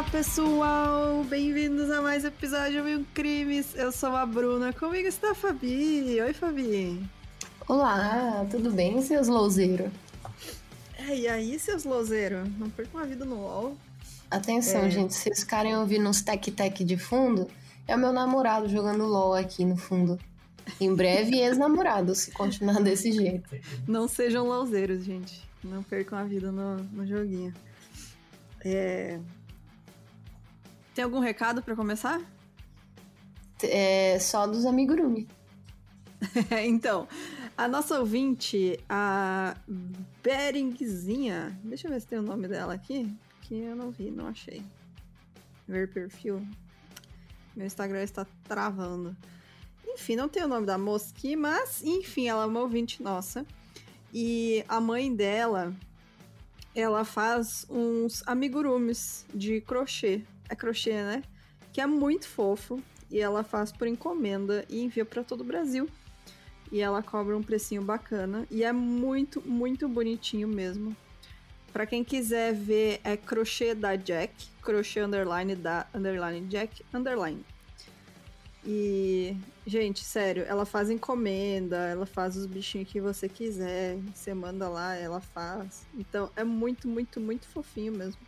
Olá, pessoal! Bem-vindos a mais um episódio Mil Crimes. Eu sou a Bruna. Comigo está a Fabi. Oi, Fabi. Olá, tudo bem, seus louzeiros? É, e aí, seus louzeiros? Não percam a vida no LOL. Atenção, é. gente, se vocês ficarem ouvindo uns tec-tec de fundo, é o meu namorado jogando LOL aqui no fundo. Em breve, ex-namorado, se continuar desse jeito. Não sejam louzeiros, gente. Não percam a vida no, no joguinho. É... Tem algum recado para começar? É só dos amigurumi. então, a nossa ouvinte, a Beringzinha, deixa eu ver se tem o nome dela aqui, que eu não vi, não achei. Ver perfil. Meu Instagram está travando. Enfim, não tem o nome da moça aqui, mas enfim, ela é uma ouvinte nossa. E a mãe dela, ela faz uns amigurumis de crochê. É crochê, né? Que é muito fofo. E ela faz por encomenda e envia para todo o Brasil. E ela cobra um precinho bacana. E é muito, muito bonitinho mesmo. Para quem quiser ver, é crochê da Jack. Crochê underline da underline Jack underline. E, gente, sério, ela faz encomenda, ela faz os bichinhos que você quiser, você manda lá, ela faz. Então é muito, muito, muito fofinho mesmo.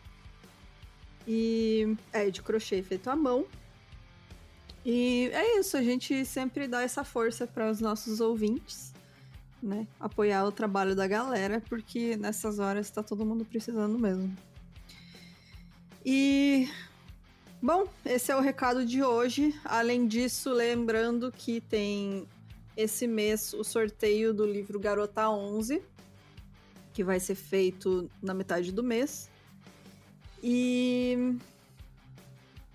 E é de crochê feito à mão. E é isso, a gente sempre dá essa força para os nossos ouvintes, né? Apoiar o trabalho da galera, porque nessas horas tá todo mundo precisando mesmo. E Bom, esse é o recado de hoje. Além disso, lembrando que tem esse mês o sorteio do livro Garota 11, que vai ser feito na metade do mês. E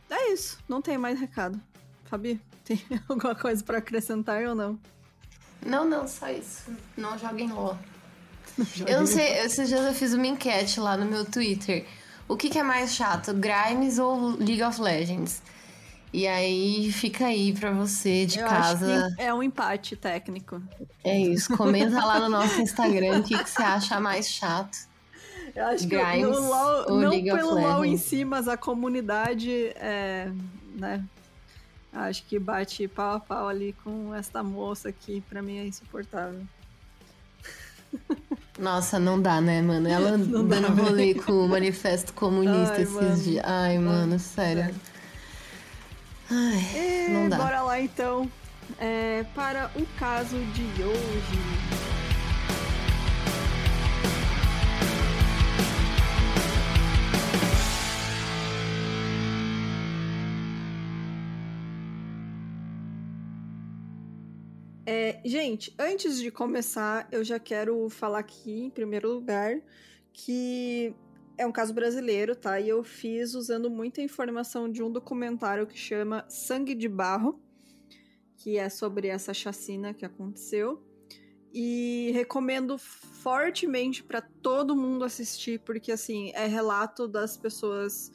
é isso, não tem mais recado. Fabi, tem alguma coisa para acrescentar ou não? Não, não, só isso. Não joguem LOL. Eu não sei, esses dias eu fiz uma enquete lá no meu Twitter. O que, que é mais chato, Grimes ou League of Legends? E aí fica aí pra você de Eu casa. é um empate técnico. É isso. Comenta lá no nosso Instagram o que, que você acha mais chato. Eu acho Grimes que o LOL, não League pelo LOL em si, mas a comunidade é, né? Acho que bate pau a pau ali com esta moça aqui, pra mim é insuportável. Nossa, não dá, né, mano? Ela não dando dá, rolê com o manifesto comunista Ai, esses mano. dias. Ai, mano, sério. Ai, e não dá. Bora lá então é, para o caso de hoje. É, gente, antes de começar, eu já quero falar aqui, em primeiro lugar, que é um caso brasileiro, tá? E eu fiz usando muita informação de um documentário que chama Sangue de Barro, que é sobre essa chacina que aconteceu. E recomendo fortemente para todo mundo assistir, porque assim, é relato das pessoas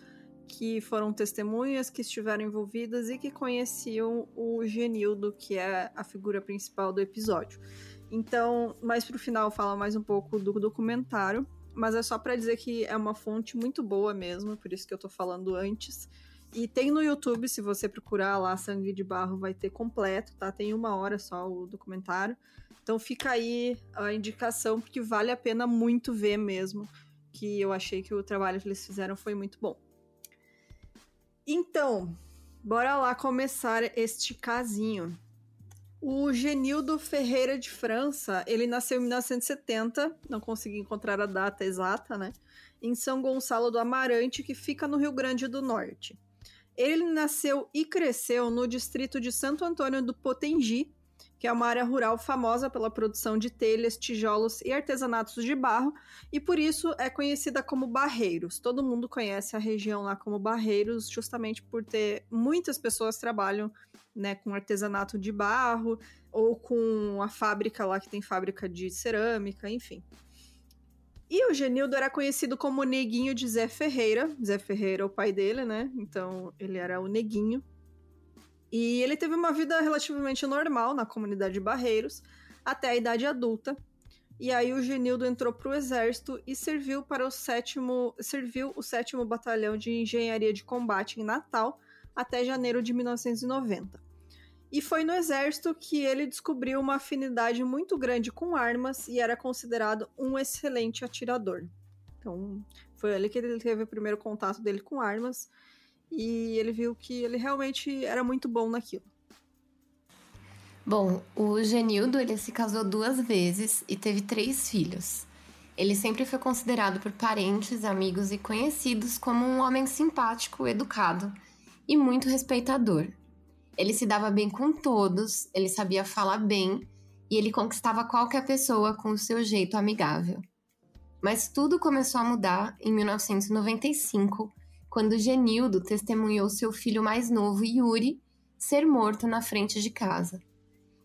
que foram testemunhas, que estiveram envolvidas e que conheciam o Genildo, que é a figura principal do episódio. Então, mais pro final fala mais um pouco do documentário, mas é só para dizer que é uma fonte muito boa mesmo, por isso que eu tô falando antes. E tem no YouTube, se você procurar lá Sangue de Barro, vai ter completo, tá? Tem uma hora só o documentário. Então fica aí a indicação, porque vale a pena muito ver mesmo. Que eu achei que o trabalho que eles fizeram foi muito bom. Então, bora lá começar este casinho. O Genildo Ferreira de França, ele nasceu em 1970, não consegui encontrar a data exata, né? Em São Gonçalo do Amarante, que fica no Rio Grande do Norte. Ele nasceu e cresceu no distrito de Santo Antônio do Potengi, que é uma área rural famosa pela produção de telhas, tijolos e artesanatos de barro, e por isso é conhecida como Barreiros. Todo mundo conhece a região lá como Barreiros, justamente por ter muitas pessoas trabalham né, com artesanato de barro, ou com a fábrica lá que tem fábrica de cerâmica, enfim. E o Genildo era conhecido como Neguinho de Zé Ferreira. Zé Ferreira é o pai dele, né? Então ele era o Neguinho. E ele teve uma vida relativamente normal na comunidade de Barreiros até a idade adulta. E aí o Genildo entrou para o exército e serviu para o sétimo, serviu o sétimo batalhão de engenharia de combate em Natal até janeiro de 1990. E foi no exército que ele descobriu uma afinidade muito grande com armas e era considerado um excelente atirador. Então, foi ali que ele teve o primeiro contato dele com armas e ele viu que ele realmente era muito bom naquilo. Bom, o Genildo ele se casou duas vezes e teve três filhos. Ele sempre foi considerado por parentes, amigos e conhecidos como um homem simpático, educado e muito respeitador. Ele se dava bem com todos, ele sabia falar bem e ele conquistava qualquer pessoa com o seu jeito amigável. Mas tudo começou a mudar em 1995, quando Genildo testemunhou seu filho mais novo, Yuri, ser morto na frente de casa.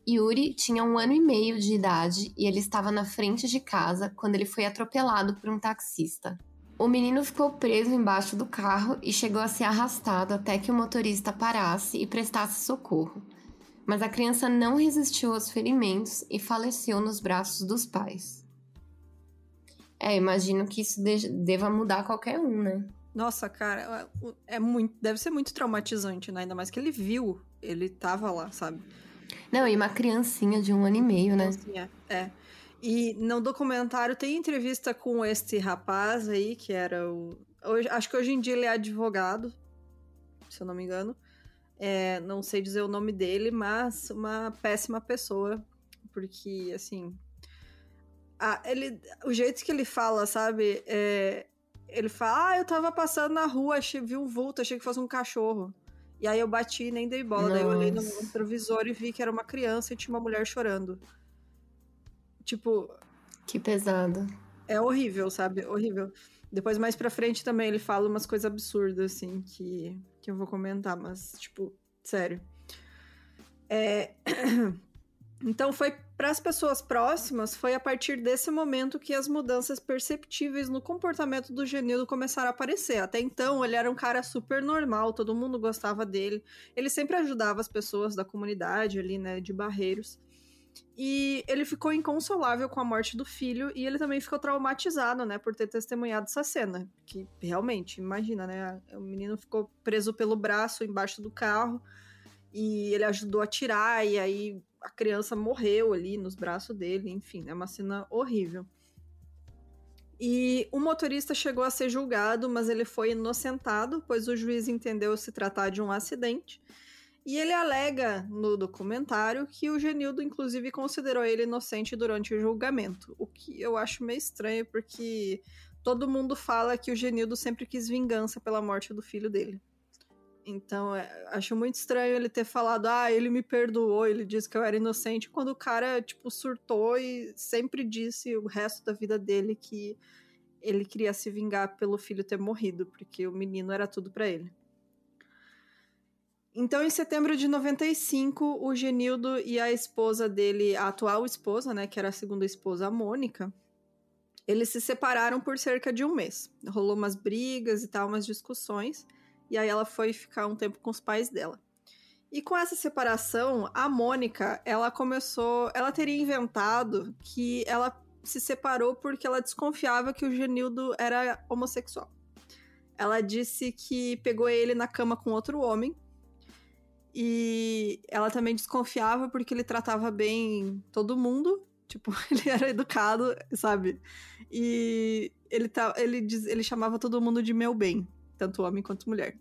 Yuri tinha um ano e meio de idade e ele estava na frente de casa quando ele foi atropelado por um taxista. O menino ficou preso embaixo do carro e chegou a ser arrastado até que o motorista parasse e prestasse socorro. Mas a criança não resistiu aos ferimentos e faleceu nos braços dos pais. É, imagino que isso deva mudar qualquer um, né? Nossa, cara, é muito, deve ser muito traumatizante, né? Ainda mais que ele viu, ele tava lá, sabe? Não, e uma criancinha de um ano e meio, né? Criancinha, é. E no documentário tem entrevista com este rapaz aí, que era o. Hoje, acho que hoje em dia ele é advogado, se eu não me engano. É, não sei dizer o nome dele, mas uma péssima pessoa. Porque, assim. A, ele, o jeito que ele fala, sabe? É, ele fala: Ah, eu tava passando na rua, achei, vi um vulto, achei que fosse um cachorro. E aí eu bati e nem dei bola. Nossa. Daí eu olhei no retrovisor e vi que era uma criança e tinha uma mulher chorando. Tipo. Que pesado. É horrível, sabe? Horrível. Depois, mais pra frente, também ele fala umas coisas absurdas, assim, que, que eu vou comentar, mas, tipo, sério. É. Então, foi para as pessoas próximas, foi a partir desse momento que as mudanças perceptíveis no comportamento do Genildo começaram a aparecer. Até então, ele era um cara super normal, todo mundo gostava dele. Ele sempre ajudava as pessoas da comunidade ali, né, de Barreiros. E ele ficou inconsolável com a morte do filho e ele também ficou traumatizado, né, por ter testemunhado essa cena. Que realmente, imagina, né? O menino ficou preso pelo braço embaixo do carro e ele ajudou a tirar, e aí a criança morreu ali nos braços dele, enfim, é uma cena horrível. E o motorista chegou a ser julgado, mas ele foi inocentado, pois o juiz entendeu se tratar de um acidente e ele alega no documentário que o Genildo, inclusive, considerou ele inocente durante o julgamento. O que eu acho meio estranho, porque todo mundo fala que o Genildo sempre quis vingança pela morte do filho dele. Então, é, acho muito estranho ele ter falado, ah, ele me perdoou, ele disse que eu era inocente, quando o cara, tipo, surtou e sempre disse o resto da vida dele que ele queria se vingar pelo filho ter morrido, porque o menino era tudo para ele. Então, em setembro de 95, o Genildo e a esposa dele, a atual esposa, né, que era a segunda esposa, a Mônica, eles se separaram por cerca de um mês. Rolou umas brigas e tal, umas discussões, e aí ela foi ficar um tempo com os pais dela. E com essa separação, a Mônica, ela começou, ela teria inventado que ela se separou porque ela desconfiava que o Genildo era homossexual. Ela disse que pegou ele na cama com outro homem e ela também desconfiava porque ele tratava bem todo mundo. Tipo, ele era educado, sabe? E ele, tá, ele, diz, ele chamava todo mundo de meu bem, tanto homem quanto mulher.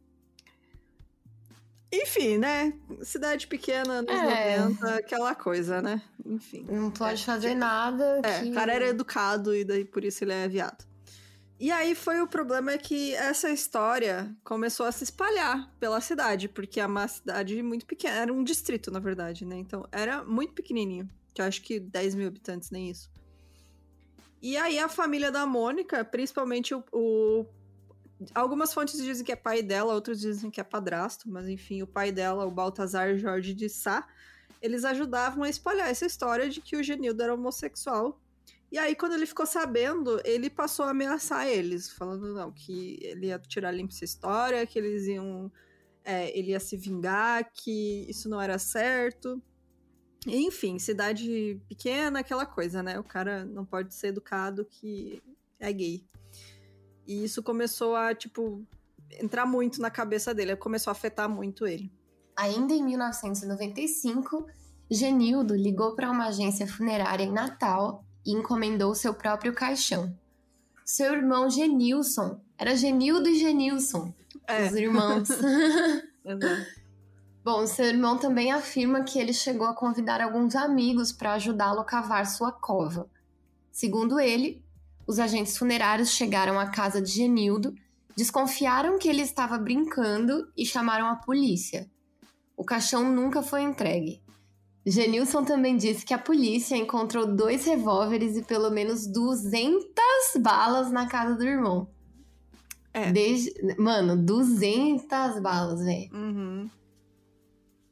Enfim, né? Cidade pequena, nos é. 90, aquela coisa, né? Enfim. Não pode é, fazer nada. É, que... o cara era educado e daí por isso ele é viado. E aí foi o problema é que essa história começou a se espalhar pela cidade, porque é uma cidade muito pequena, era um distrito, na verdade, né? Então era muito pequenininho, que eu acho que 10 mil habitantes, nem isso. E aí a família da Mônica, principalmente o, o Algumas fontes dizem que é pai dela, outros dizem que é padrasto, mas enfim, o pai dela, o Baltazar Jorge de Sá, eles ajudavam a espalhar essa história de que o Genildo era homossexual e aí, quando ele ficou sabendo, ele passou a ameaçar eles, falando não, que ele ia tirar limpo essa história, que eles iam. É, ele ia se vingar, que isso não era certo. Enfim, cidade pequena, aquela coisa, né? O cara não pode ser educado que é gay. E isso começou a, tipo, entrar muito na cabeça dele, começou a afetar muito ele. Ainda em 1995, Genildo ligou para uma agência funerária em Natal e encomendou seu próprio caixão. Seu irmão Genilson era Genildo e Genilson, é. os irmãos. Bom, seu irmão também afirma que ele chegou a convidar alguns amigos para ajudá-lo a cavar sua cova. Segundo ele, os agentes funerários chegaram à casa de Genildo, desconfiaram que ele estava brincando e chamaram a polícia. O caixão nunca foi entregue. Genilson também disse que a polícia encontrou dois revólveres e pelo menos 200 balas na casa do irmão. É. Desde... Mano, 200 balas, velho. Uhum.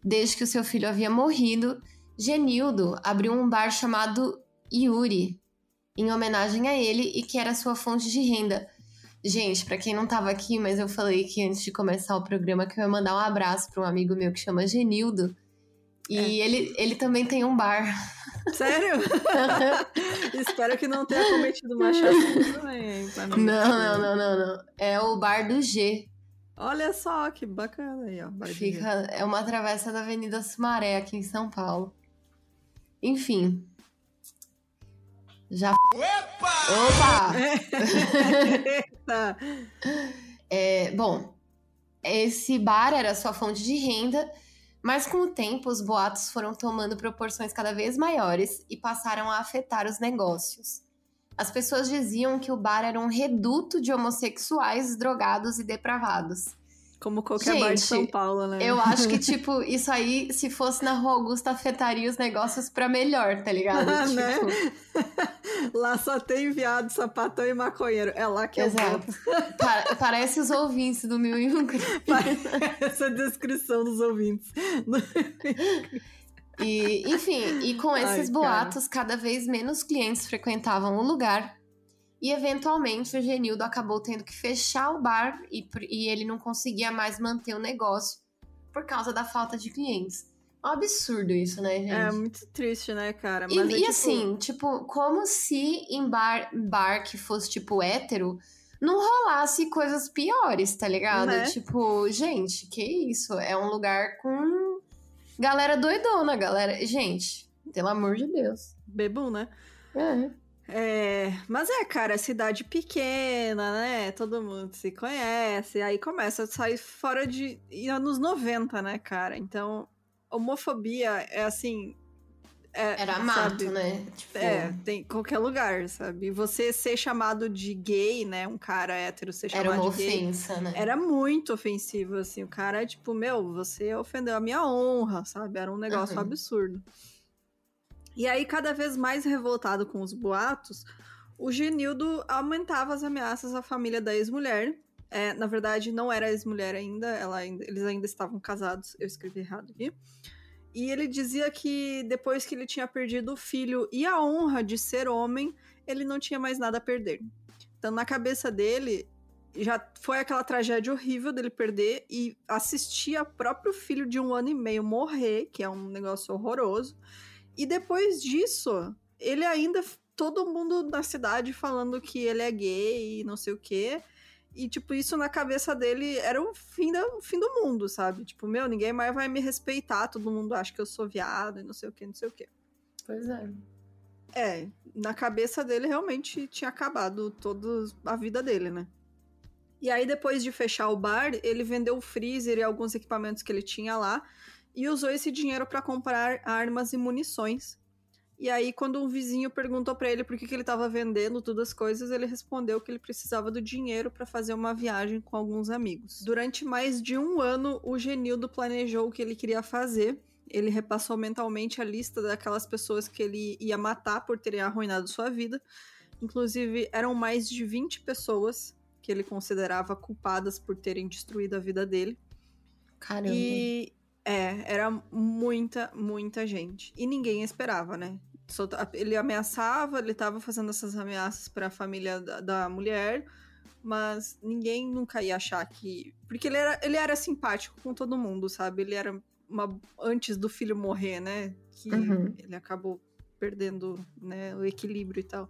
Desde que o seu filho havia morrido, Genildo abriu um bar chamado Yuri, em homenagem a ele e que era sua fonte de renda. Gente, para quem não tava aqui, mas eu falei que antes de começar o programa que eu ia mandar um abraço para um amigo meu que chama Genildo. E é. ele, ele também tem um bar. Sério? Espero que não tenha cometido machismo também. Não, não, não, não, não. É o bar do G. Olha só que bacana aí, ó. Fica, é uma travessa da Avenida Sumaré aqui em São Paulo. Enfim. Já. Opa! Opa! é, bom, esse bar era sua fonte de renda, mas com o tempo os boatos foram tomando proporções cada vez maiores e passaram a afetar os negócios. As pessoas diziam que o bar era um reduto de homossexuais, drogados e depravados. Como qualquer Gente, bar de São Paulo, né? Eu acho que, tipo, isso aí, se fosse na Rua Augusta, afetaria os negócios pra melhor, tá ligado? Ah, tipo... né? lá só tem viado, sapatão e maconheiro. É lá que Exato. eu pa Parece os ouvintes do Mil e Um Essa descrição dos ouvintes. E, enfim, e com esses Ai, boatos, cada vez menos clientes frequentavam o lugar. E eventualmente o Genildo acabou tendo que fechar o bar e, e ele não conseguia mais manter o negócio por causa da falta de clientes. É um absurdo isso, né, gente? É muito triste, né, cara? Mas e, é, e tipo... assim, tipo, como se em bar, bar que fosse, tipo, hétero, não rolasse coisas piores, tá ligado? Né? Tipo, gente, que isso? É um lugar com Galera doidona, galera. Gente, pelo amor de Deus. Bebum, né? É. É, mas é, cara, cidade pequena, né? Todo mundo se conhece. Aí começa a sair fora de anos 90, né, cara? Então, homofobia é assim. É, Era mato, né? Tipo... É, tem qualquer lugar, sabe? Você ser chamado de gay, né? Um cara hétero ser chamado Era uma de gay. ofensa, né? Era muito ofensivo, assim. O cara é tipo, meu, você ofendeu a minha honra, sabe? Era um negócio uhum. absurdo. E aí, cada vez mais revoltado com os boatos, o Genildo aumentava as ameaças à família da ex-mulher. É, na verdade, não era ex-mulher ainda, ela eles ainda estavam casados. Eu escrevi errado aqui. E ele dizia que depois que ele tinha perdido o filho e a honra de ser homem, ele não tinha mais nada a perder. Então, na cabeça dele, já foi aquela tragédia horrível dele perder e assistir a próprio filho de um ano e meio morrer, que é um negócio horroroso. E depois disso, ele ainda. Todo mundo na cidade falando que ele é gay e não sei o quê. E, tipo, isso na cabeça dele era o fim, da, o fim do mundo, sabe? Tipo, meu, ninguém mais vai me respeitar, todo mundo acha que eu sou viado e não sei o que, não sei o que. Pois é. É, na cabeça dele realmente tinha acabado toda a vida dele, né? E aí, depois de fechar o bar, ele vendeu o freezer e alguns equipamentos que ele tinha lá e usou esse dinheiro para comprar armas e munições e aí, quando um vizinho perguntou para ele por que, que ele estava vendendo todas as coisas, ele respondeu que ele precisava do dinheiro para fazer uma viagem com alguns amigos. Durante mais de um ano, o Genildo planejou o que ele queria fazer. Ele repassou mentalmente a lista daquelas pessoas que ele ia matar por terem arruinado sua vida. Inclusive, eram mais de 20 pessoas que ele considerava culpadas por terem destruído a vida dele. Caramba. E é, era muita, muita gente. E ninguém esperava, né? Ele ameaçava, ele tava fazendo essas ameaças para a família da, da, mulher, mas ninguém nunca ia achar que. Porque ele era, ele era simpático com todo mundo, sabe? Ele era uma, antes do filho morrer, né? Que Uhum. ele acabou perdendo né, o equilíbrio e tal.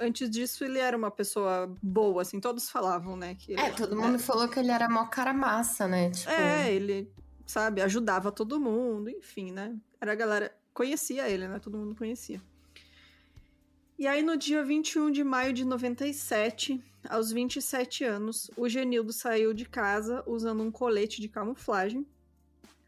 Antes disso, ele era uma pessoa boa, assim, todos falavam, né? Que ele- É, todo mundo falou que ele era mó cara massa, né? Tipo, É, ele, sabe, ajudava todo mundo, enfim, né? Era a galera. Conhecia ele, né? Todo mundo conhecia. E aí, no dia 21 de maio de 97, aos 27 anos, o Genildo saiu de casa usando um colete de camuflagem,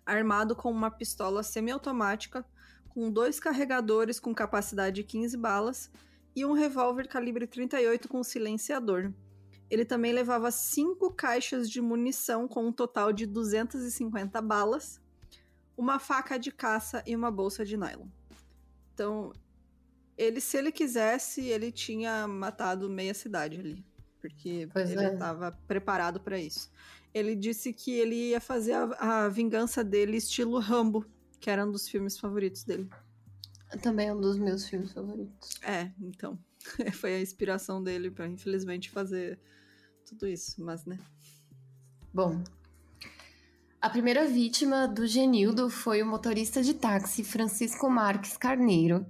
armado com uma pistola semiautomática, com dois carregadores com capacidade de 15 balas e um revólver calibre 38 com silenciador. Ele também levava cinco caixas de munição com um total de 250 balas, uma faca de caça e uma bolsa de nylon. Então, ele, se ele quisesse, ele tinha matado meia cidade ali, porque Pois ele é. estava preparado para isso. Ele disse que ele ia fazer a, a vingança dele estilo Rambo, que era um dos filmes favoritos dele. também é um dos meus filmes favoritos. É, então, foi a inspiração dele para infelizmente fazer tudo isso, mas né. Bom, a primeira vítima do Genildo foi o motorista de táxi Francisco Marques Carneiro,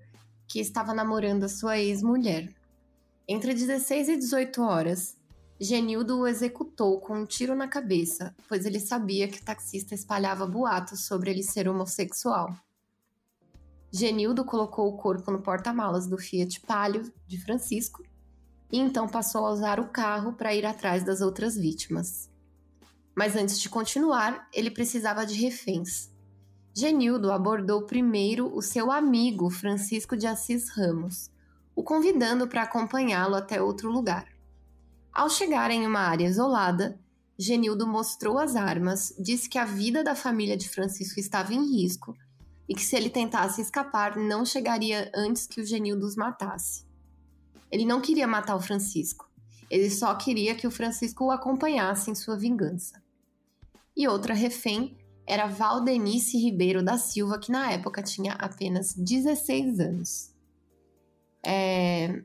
que estava namorando a sua ex-mulher. Entre 16 e 18 horas, Genildo o executou com um tiro na cabeça, pois ele sabia que o taxista espalhava boatos sobre ele ser homossexual. Genildo colocou o corpo no porta-malas do Fiat Palio de Francisco e então passou a usar o carro para ir atrás das outras vítimas. Mas antes de continuar, ele precisava de reféns. Genildo abordou primeiro o seu amigo Francisco de Assis Ramos, o convidando para acompanhá-lo até outro lugar. Ao chegar em uma área isolada, Genildo mostrou as armas, disse que a vida da família de Francisco estava em risco e que se ele tentasse escapar, não chegaria antes que o Genildo os matasse. Ele não queria matar o Francisco, ele só queria que o Francisco o acompanhasse em sua vingança. E outra refém era Valdenice Ribeiro da Silva, que na época tinha apenas 16 anos. É,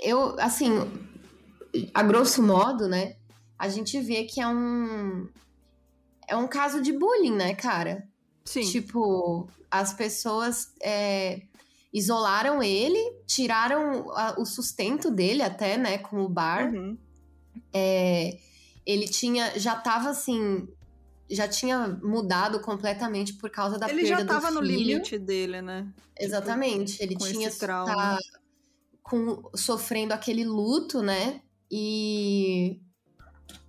eu, assim, a grosso modo, né, a gente vê que é um é um caso de bullying, né, cara? Sim. Tipo, as pessoas é, isolaram ele, tiraram a- o sustento dele até, né, com o bar. Uhum. É, ele tinha, já tava assim, já tinha mudado completamente por causa da Ele perda já tava do no filho. limite dele, né? Exatamente, ele com tinha tá com, sofrendo aquele luto, né? E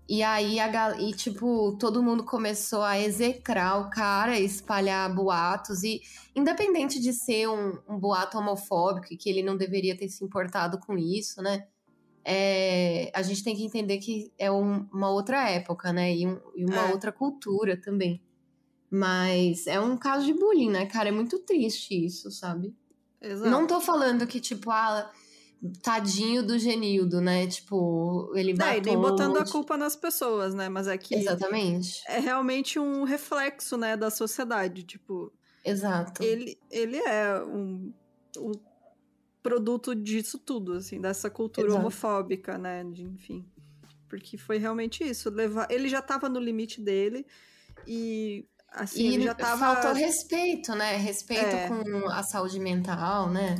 e aí a gal- e tipo todo mundo começou a execrar o cara, espalhar boatos e independente de ser um, um boato homofóbico e que ele não deveria ter se importado com isso, né? É, a gente tem que entender que é um- uma outra época, né? E, um- e uma É. outra cultura também. Mas é um caso de bullying, né, cara? É muito triste isso, sabe? Exato. Não tô falando que, tipo, ah, tadinho do Genildo, né? Tipo, ele É, matou... e nem botando a culpa nas pessoas, né? Mas é que Exatamente. é realmente um reflexo, né, da sociedade. Tipo, Exato. ele, ele é um, um produto disso tudo, assim, dessa cultura Exato. homofóbica, né? De, enfim. Porque foi realmente isso. Levar... Ele já tava no limite dele e, assim, e ele já tava... faltou respeito, né? Respeito É. com a saúde mental, né?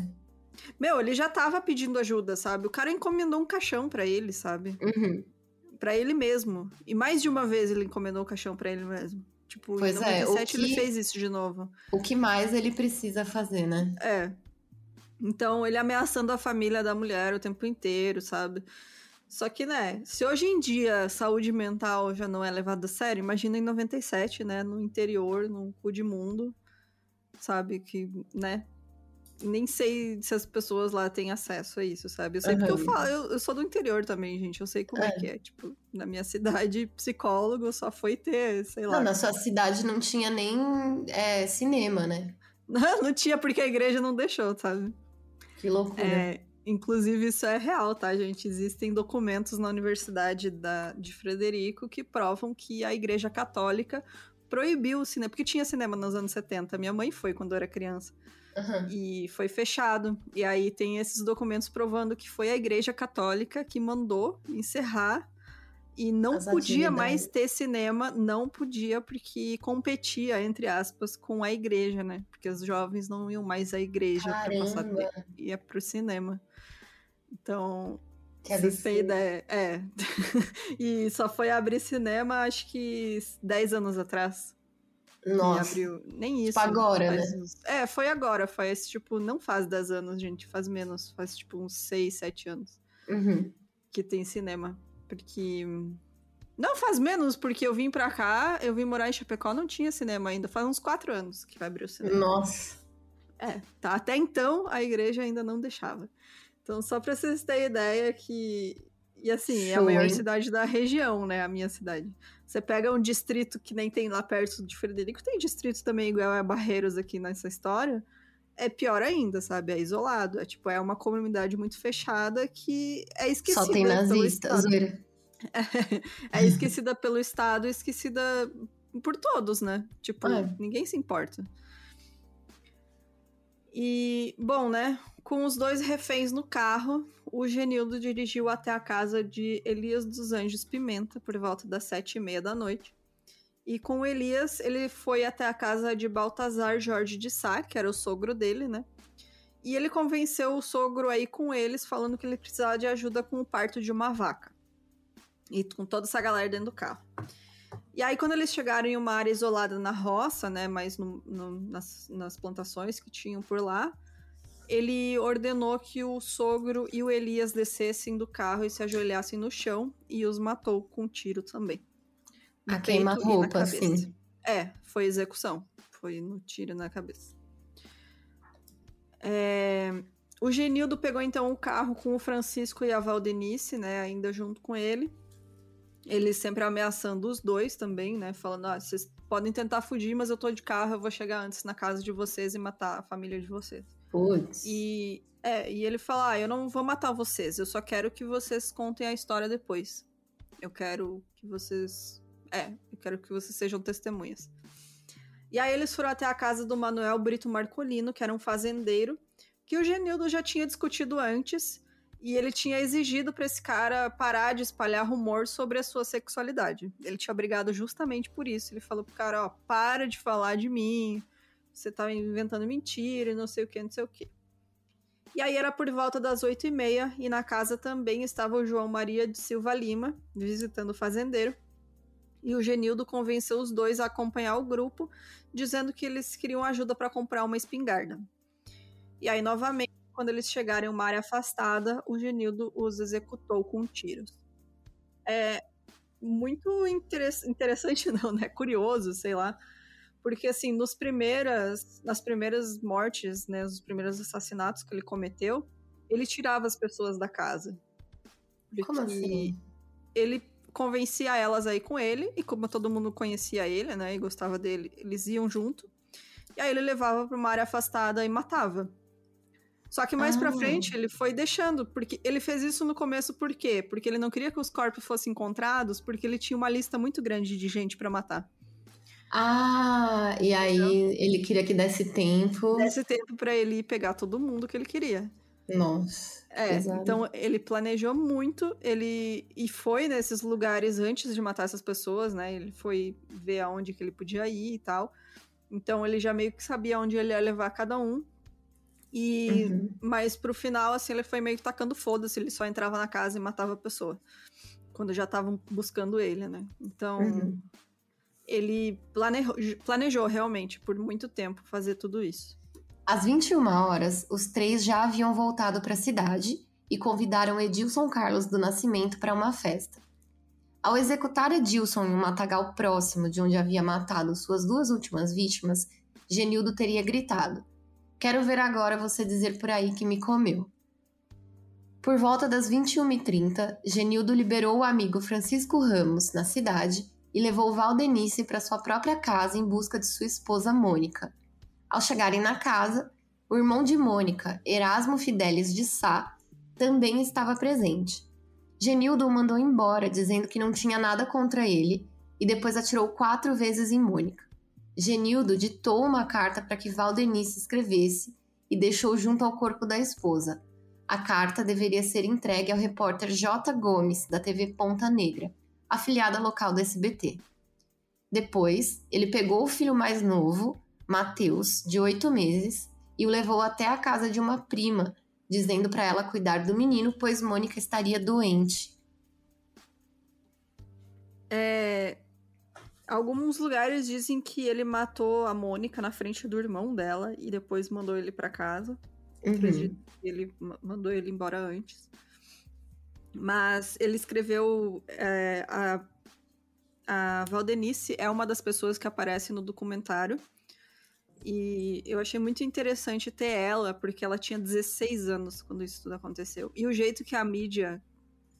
Meu, ele já tava pedindo ajuda, sabe? O cara encomendou um caixão pra ele, sabe? Uhum. Pra ele mesmo. E mais de uma vez ele encomendou o caixão pra ele mesmo. Tipo, Pois em é, o 97 ele que- fez isso de novo. O que mais ele precisa fazer, né? É. Então, ele ameaçando a família da mulher o tempo inteiro, sabe? Só que, né, se hoje em dia saúde mental já não é levada a sério, imagina em 97, né, no interior, no cu de mundo, sabe? Que, né, nem sei se as pessoas lá têm acesso a isso, sabe? Eu sei porque eu falo, eu, eu sou do interior também, gente, eu sei como é, É. que é. Tipo, na minha cidade, psicólogo só foi ter, sei lá. Não, na sua cidade não tinha nem é, cinema, né? não tinha porque a igreja não deixou, sabe? Que loucura. É, inclusive, isso é real, tá, gente? Existem documentos na Universidade da, de Frederico que provam que a Igreja Católica proibiu o cinema, porque tinha cinema nos anos 70. Minha mãe foi quando eu era criança. Aham. E foi fechado. E aí tem esses documentos provando que foi a Igreja Católica que mandou encerrar E não As podia mais ter cinema, não podia, porque competia, entre aspas, com a igreja, né? Porque os jovens não iam mais à igreja para passar tempo, ia pro cinema. Então, que ideia. É. e só foi abrir cinema, acho que 10 anos atrás. Nossa. Abriu... Nem isso. Tipo agora, né? É, foi agora. Faz, tipo, não faz 10 anos, gente. Faz menos. Faz, tipo, uns 6, 7 anos. Uhum. Que tem cinema. Porque... Não faz menos, porque eu vim pra cá, eu vim morar em Chapecó, não tinha cinema ainda. Faz uns 4 anos que vai abrir o cinema. Nossa. É, tá. Até então, a igreja ainda não deixava. Então, só pra vocês terem ideia que... E assim, Show, é a maior hein? cidade da região, né? A minha cidade. Você pega um distrito que nem tem lá perto de Frederico, tem distrito também igual a Barreiros aqui nessa história. É pior ainda, sabe? É isolado. É tipo, é uma comunidade muito fechada que é esquecida. Só tem nazistas, é, é esquecida pelo Estado, esquecida por todos, né? Tipo, é. ninguém se importa. E, bom, né? Com os dois reféns no carro, o Genildo dirigiu até a casa de Elias dos Anjos Pimenta por volta das sete e meia da noite. E com Elias, ele foi até a casa de Baltazar Jorge de Sá, que era o sogro dele, né? E ele convenceu o sogro aí com eles, falando que ele precisava de ajuda com o parto de uma vaca. E com toda essa galera dentro do carro. E aí, quando eles chegaram em uma área isolada na roça, né? Mas no, no, nas, nas plantações que tinham por lá, ele ordenou que o sogro e o Elias descessem do carro e se ajoelhassem no chão e os matou com um tiro também. A queima-roupa, sim. É, foi execução. Foi no tiro na cabeça. É... O Genildo pegou então o carro com o Francisco e a Valdenice, né, ainda junto com ele. Ele sempre ameaçando os dois também, né, falando, ah, vocês podem tentar fugir, mas eu tô de carro, eu vou chegar antes na casa de vocês e matar a família de vocês. Putz. E, é, e ele fala: ah, eu não vou matar vocês, eu só quero que vocês contem a história depois. Eu quero que vocês. É, eu quero que vocês sejam testemunhas. E aí eles foram até a casa do Manuel Brito Marcolino, que era um fazendeiro, que o Genildo já tinha discutido antes, e ele tinha exigido para esse cara parar de espalhar rumor sobre a sua sexualidade. Ele tinha brigado justamente por isso. Ele falou pro cara, ó, para de falar de mim, você tá inventando mentira não sei o que, não sei o que. E aí era por volta das oito e meia e na casa também estava o João Maria de Silva Lima, visitando o fazendeiro. E o Genildo convenceu os dois a acompanhar o grupo, dizendo que eles queriam ajuda para comprar uma espingarda. E aí, novamente, quando eles chegaram em uma área afastada, o Genildo os executou com tiros. É muito interessante, não, né? Curioso, sei lá porque, assim, nos primeiras, nas primeiras mortes, né, os primeiros assassinatos que ele cometeu, ele tirava as pessoas da casa. Como assim? Ele convencia elas aí com ele, e como todo mundo conhecia ele, né, e gostava dele, eles iam junto. E aí ele levava para uma área afastada e matava. Só que mais ah. pra frente ele foi deixando, porque ele fez isso no começo por quê? Porque ele não queria que os corpos fossem encontrados, porque ele tinha uma lista muito grande de gente para matar. Ah, e aí ele queria que desse tempo. Desse tempo para ele pegar todo mundo que ele queria. Nossa. É, pesado. então ele planejou muito, ele e foi nesses lugares antes de matar essas pessoas, né? Ele foi ver aonde que ele podia ir e tal. Então ele já meio que sabia onde ele ia levar cada um. E uhum. mas pro final assim ele foi meio que tacando foda-se, ele só entrava na casa e matava a pessoa. Quando já estavam buscando ele, né? Então, uhum ele planejou, planejou realmente por muito tempo fazer tudo isso. Às 21 horas, os três já haviam voltado para a cidade e convidaram Edilson Carlos do Nascimento para uma festa. Ao executar Edilson em um matagal próximo de onde havia matado suas duas últimas vítimas, Genildo teria gritado: Quero ver agora você dizer por aí que me comeu. Por volta das 21h30, Genildo liberou o amigo Francisco Ramos na cidade e levou Valdenice para sua própria casa em busca de sua esposa Mônica. Ao chegarem na casa, o irmão de Mônica, Erasmo Fidelis de Sá, também estava presente. Genildo o mandou embora, dizendo que não tinha nada contra ele, e depois atirou quatro vezes em Mônica. Genildo ditou uma carta para que Valdenice escrevesse e deixou junto ao corpo da esposa. A carta deveria ser entregue ao repórter J. Gomes, da TV Ponta Negra, afiliada local do SBT. Depois, ele pegou o filho mais novo, Matheus, de oito meses, e o levou até a casa de uma prima, dizendo para ela cuidar do menino, pois Mônica estaria doente. É, alguns lugares dizem que ele matou a Mônica na frente do irmão dela e depois mandou ele para casa. Uhum. Ele mandou ele embora antes. Mas ele escreveu. É, a, a Valdenice é uma das pessoas que aparece no documentário. E eu achei muito interessante ter ela, porque ela tinha 16 anos quando isso tudo aconteceu. E o jeito que a mídia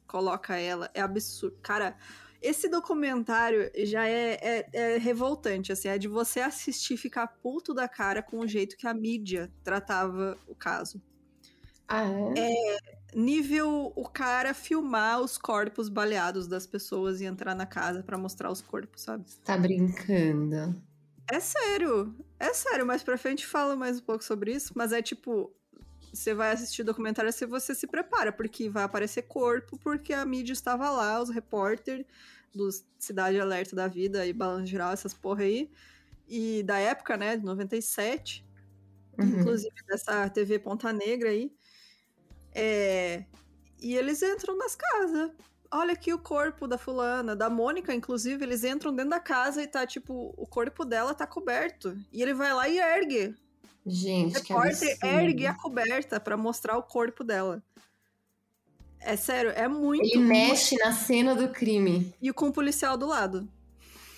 coloca ela é absurdo. Cara, esse documentário já é, é, é, revoltante, assim, é de você assistir e ficar puto da cara com o jeito que a mídia tratava o caso. Ah, é? é nível o cara filmar os corpos baleados das pessoas e entrar na casa para mostrar os corpos, sabe? Tá brincando. É sério, é sério, mais pra frente fala mais um pouco sobre isso, mas é tipo, você vai assistir documentário se você se prepara, porque vai aparecer corpo, porque a mídia estava lá, os repórter do Cidade Alerta da Vida e Balanço Geral, essas porra aí, e da época, né, de 97, uhum. inclusive dessa TV Ponta Negra aí, é, e eles entram nas casas. Olha aqui o corpo da fulana, da Mônica, inclusive, eles entram dentro da casa e tá, tipo, o corpo dela tá coberto. E ele vai lá e ergue Gente, o repórter ergue a coberta para mostrar o corpo dela. É sério, é muito. Ele mexe na cena do crime. E com o policial do lado.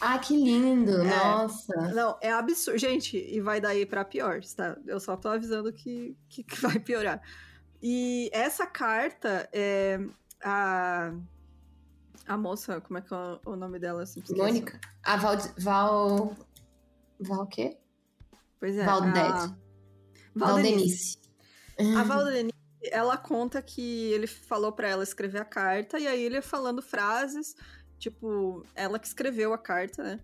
Ah, que lindo! É. Nossa! Não, é absurdo. Gente, e vai daí pra pior, tá? Eu só tô avisando que, que, que vai piorar. E essa carta é. A. A moça, como é que é o nome dela? Mônica? A Val. Val. Val o quê? Pois é. Valdete. A... Valdenice. A Valdenice, ela conta que ele falou para ela escrever a carta, e aí ele falando frases, tipo, ela que escreveu a carta, né?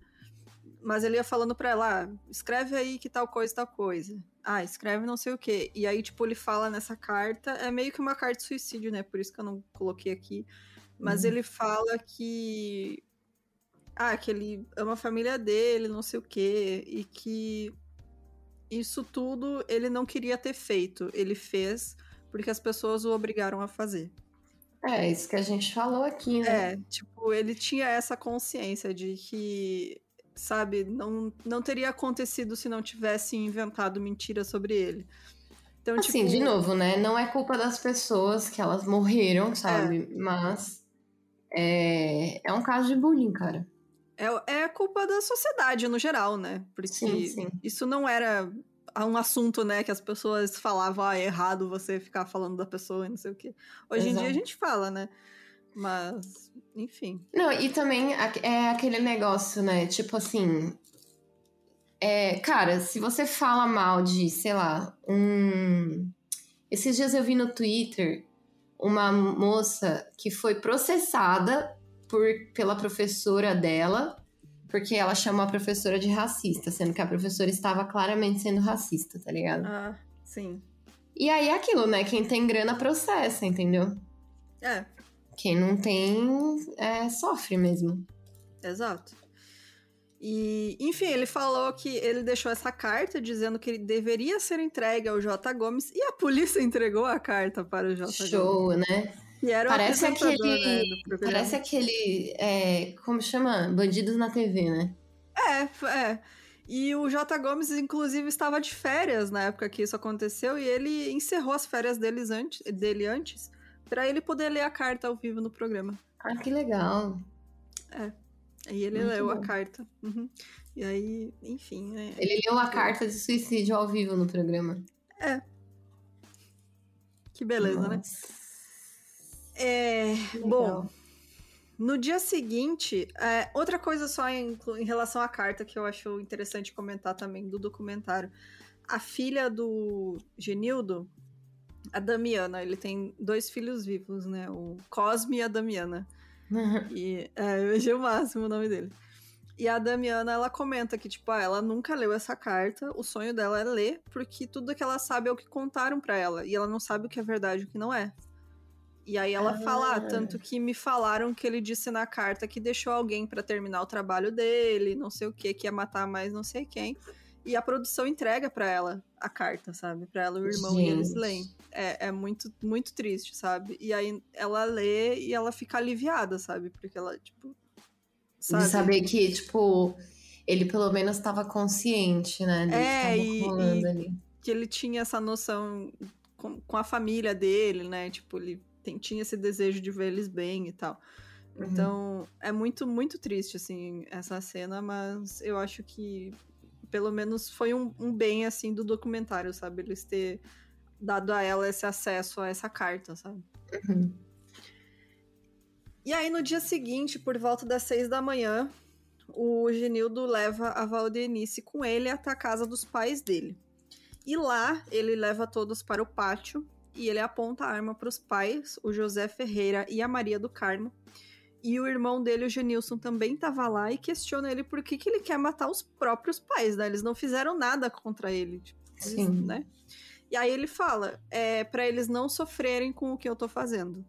Mas ele ia falando pra ela, ah, escreve aí que tal coisa, tal coisa. Ah, escreve não sei o quê. E aí, tipo, ele fala nessa carta, é meio que uma carta de suicídio, né? Por isso que eu não coloquei aqui. Mas uhum. ele fala que. Ah, que ele ama a família dele, não sei o quê. E que isso tudo ele não queria ter feito. Ele fez porque as pessoas o obrigaram a fazer. É, isso que a gente falou aqui, né? É, tipo, ele tinha essa consciência de que, sabe, não, não teria acontecido se não tivesse inventado mentira sobre ele. Então, assim, tipo... de novo, né? Não é culpa das pessoas que elas morreram, sabe? É. Mas é, é um caso de bullying, cara. É, é culpa da sociedade no geral, né? Porque sim, sim. isso não era um assunto, né, que as pessoas falavam, ah, é errado você ficar falando da pessoa e não sei o quê. Hoje Exato. em dia a gente fala, né? Mas, enfim. Não, e também é aquele negócio, né? Tipo assim. É, cara, se você fala mal de, sei lá, um. Esses dias eu vi no Twitter uma moça que foi processada por, pela professora dela, porque ela chamou a professora de racista, sendo que a professora estava claramente sendo racista, tá ligado? Ah, sim. E aí é aquilo, né? Quem tem grana processa, entendeu? É. Quem não tem, é, sofre mesmo. Exato. E, enfim, ele falou que ele deixou essa carta dizendo que ele deveria ser entregue ao J. Gomes e a polícia entregou a carta para o J. Show, Gomes. né? E era parece aquele. Né, parece aquele. É, como chama? Bandidos na TV, né? É, é. E o J. Gomes, inclusive, estava de férias na época que isso aconteceu e ele encerrou as férias deles antes, dele antes para ele poder ler a carta ao vivo no programa. Ah, que legal. É. E ele Muito leu bom. a carta. Uhum. E aí, enfim. É... Ele leu a carta de suicídio ao vivo no programa. É. Que beleza, né? Nossa. né? É, bom, no dia seguinte, é, outra coisa só em, em, relação à carta que eu acho interessante comentar também do documentário. A filha do Genildo, a Damiana, ele tem dois filhos vivos, né? O Cosme e a Damiana. E é, eu achei o máximo o nome dele. E a Damiana, ela comenta que, tipo, ah, ela nunca leu essa carta, o sonho dela é ler, porque tudo que ela sabe é o que contaram para ela, e ela não sabe o que é verdade e o que não é. E aí ela ah. fala, ah, tanto que me falaram que ele disse na carta que deixou alguém para terminar o trabalho dele, não sei o que, que ia matar mais não sei quem. E a produção entrega para ela a carta, sabe? Para ela o irmão Gente. e eles leem. É, é muito, muito triste, sabe? E aí ela lê e ela fica aliviada, sabe? Porque ela, tipo. Sabe? De saber que, tipo, ele pelo menos estava consciente, né? é, e, e que ele tinha essa noção com, com a família dele, né? Tipo, ele tem, tinha esse desejo de ver eles bem e tal. Uhum. Então, é muito, muito triste, assim, essa cena, mas eu acho que pelo menos foi um, um bem, assim, do documentário, sabe? Eles ter dado a ela esse acesso a essa carta, sabe? Uhum. E aí, no dia seguinte, por volta das seis da manhã, o Genildo leva a Valdenice com ele até a casa dos pais dele. E lá, ele leva todos para o pátio e ele aponta a arma para os pais, o José Ferreira e a Maria do Carmo. E o irmão dele, o Genilson, também estava lá e questiona ele por que, que ele quer matar os próprios pais, né? Eles não fizeram nada contra ele, tipo, Sim. né? E aí ele fala, é para eles não sofrerem com o que eu tô fazendo.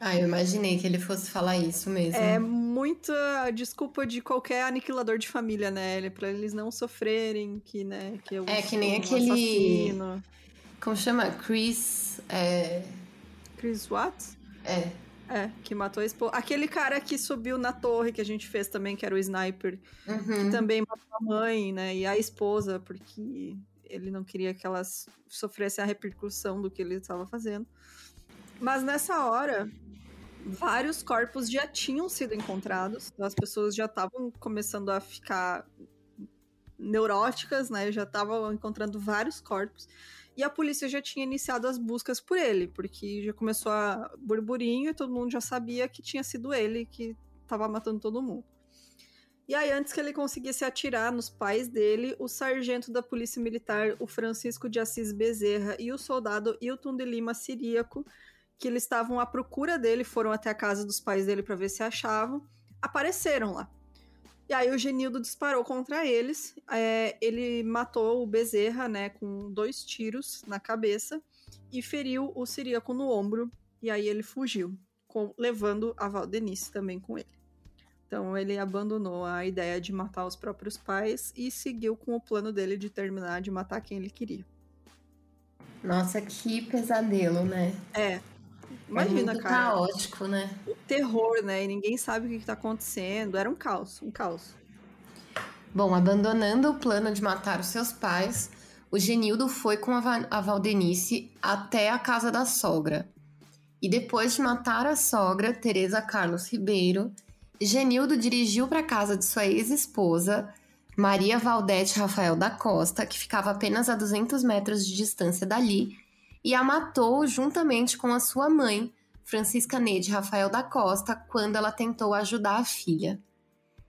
Ah, eu imaginei que ele fosse falar isso mesmo. É muita desculpa de qualquer aniquilador de família, né? Para eles não sofrerem que, né, que eu É que nem um aquele assassino. Como chama? Chris. É... Chris Watts? É. É, que matou a esposa. Aquele cara que subiu na torre que a gente fez também, que era o sniper, uhum. que também matou a mãe, né? E a esposa, porque ele não queria que elas sofressem a repercussão do que ele estava fazendo. Mas nessa hora, vários corpos já tinham sido encontrados. As pessoas já estavam começando a ficar neuróticas, né? Já estavam encontrando vários corpos. E a polícia já tinha iniciado as buscas por ele, porque já começou a burburinho e todo mundo já sabia que tinha sido ele que estava matando todo mundo. E aí, antes que ele conseguisse atirar nos pais dele, o sargento da Polícia Militar, o Francisco de Assis Bezerra, e o soldado Hilton de Lima Siríaco, que eles estavam à procura dele, foram até a casa dos pais dele para ver se achavam, apareceram lá. E aí o Genildo disparou contra eles. É, ele matou o Bezerra, né, com dois tiros na cabeça e feriu o Siríaco no ombro. E aí ele fugiu, com, levando a Valdenice também com ele. Então ele abandonou a ideia de matar os próprios pais e seguiu com o plano dele de terminar de matar quem ele queria. Nossa, que pesadelo, né? É, Imagina, é muito cara. caótico, né? O terror, né? E ninguém sabe o que, está acontecendo. Era um caos, um caos. Bom, abandonando o plano de matar os seus pais, o Genildo foi com a, Va a Valdenice até a casa da sogra. E depois de matar a sogra, Teresa Carlos Ribeiro, Genildo dirigiu para a casa de sua ex-esposa, Maria Valdete Rafael da Costa, que ficava apenas a 200 metros de distância dali, e a matou juntamente com a sua mãe, Francisca Neide Rafael da Costa, quando ela tentou ajudar a filha.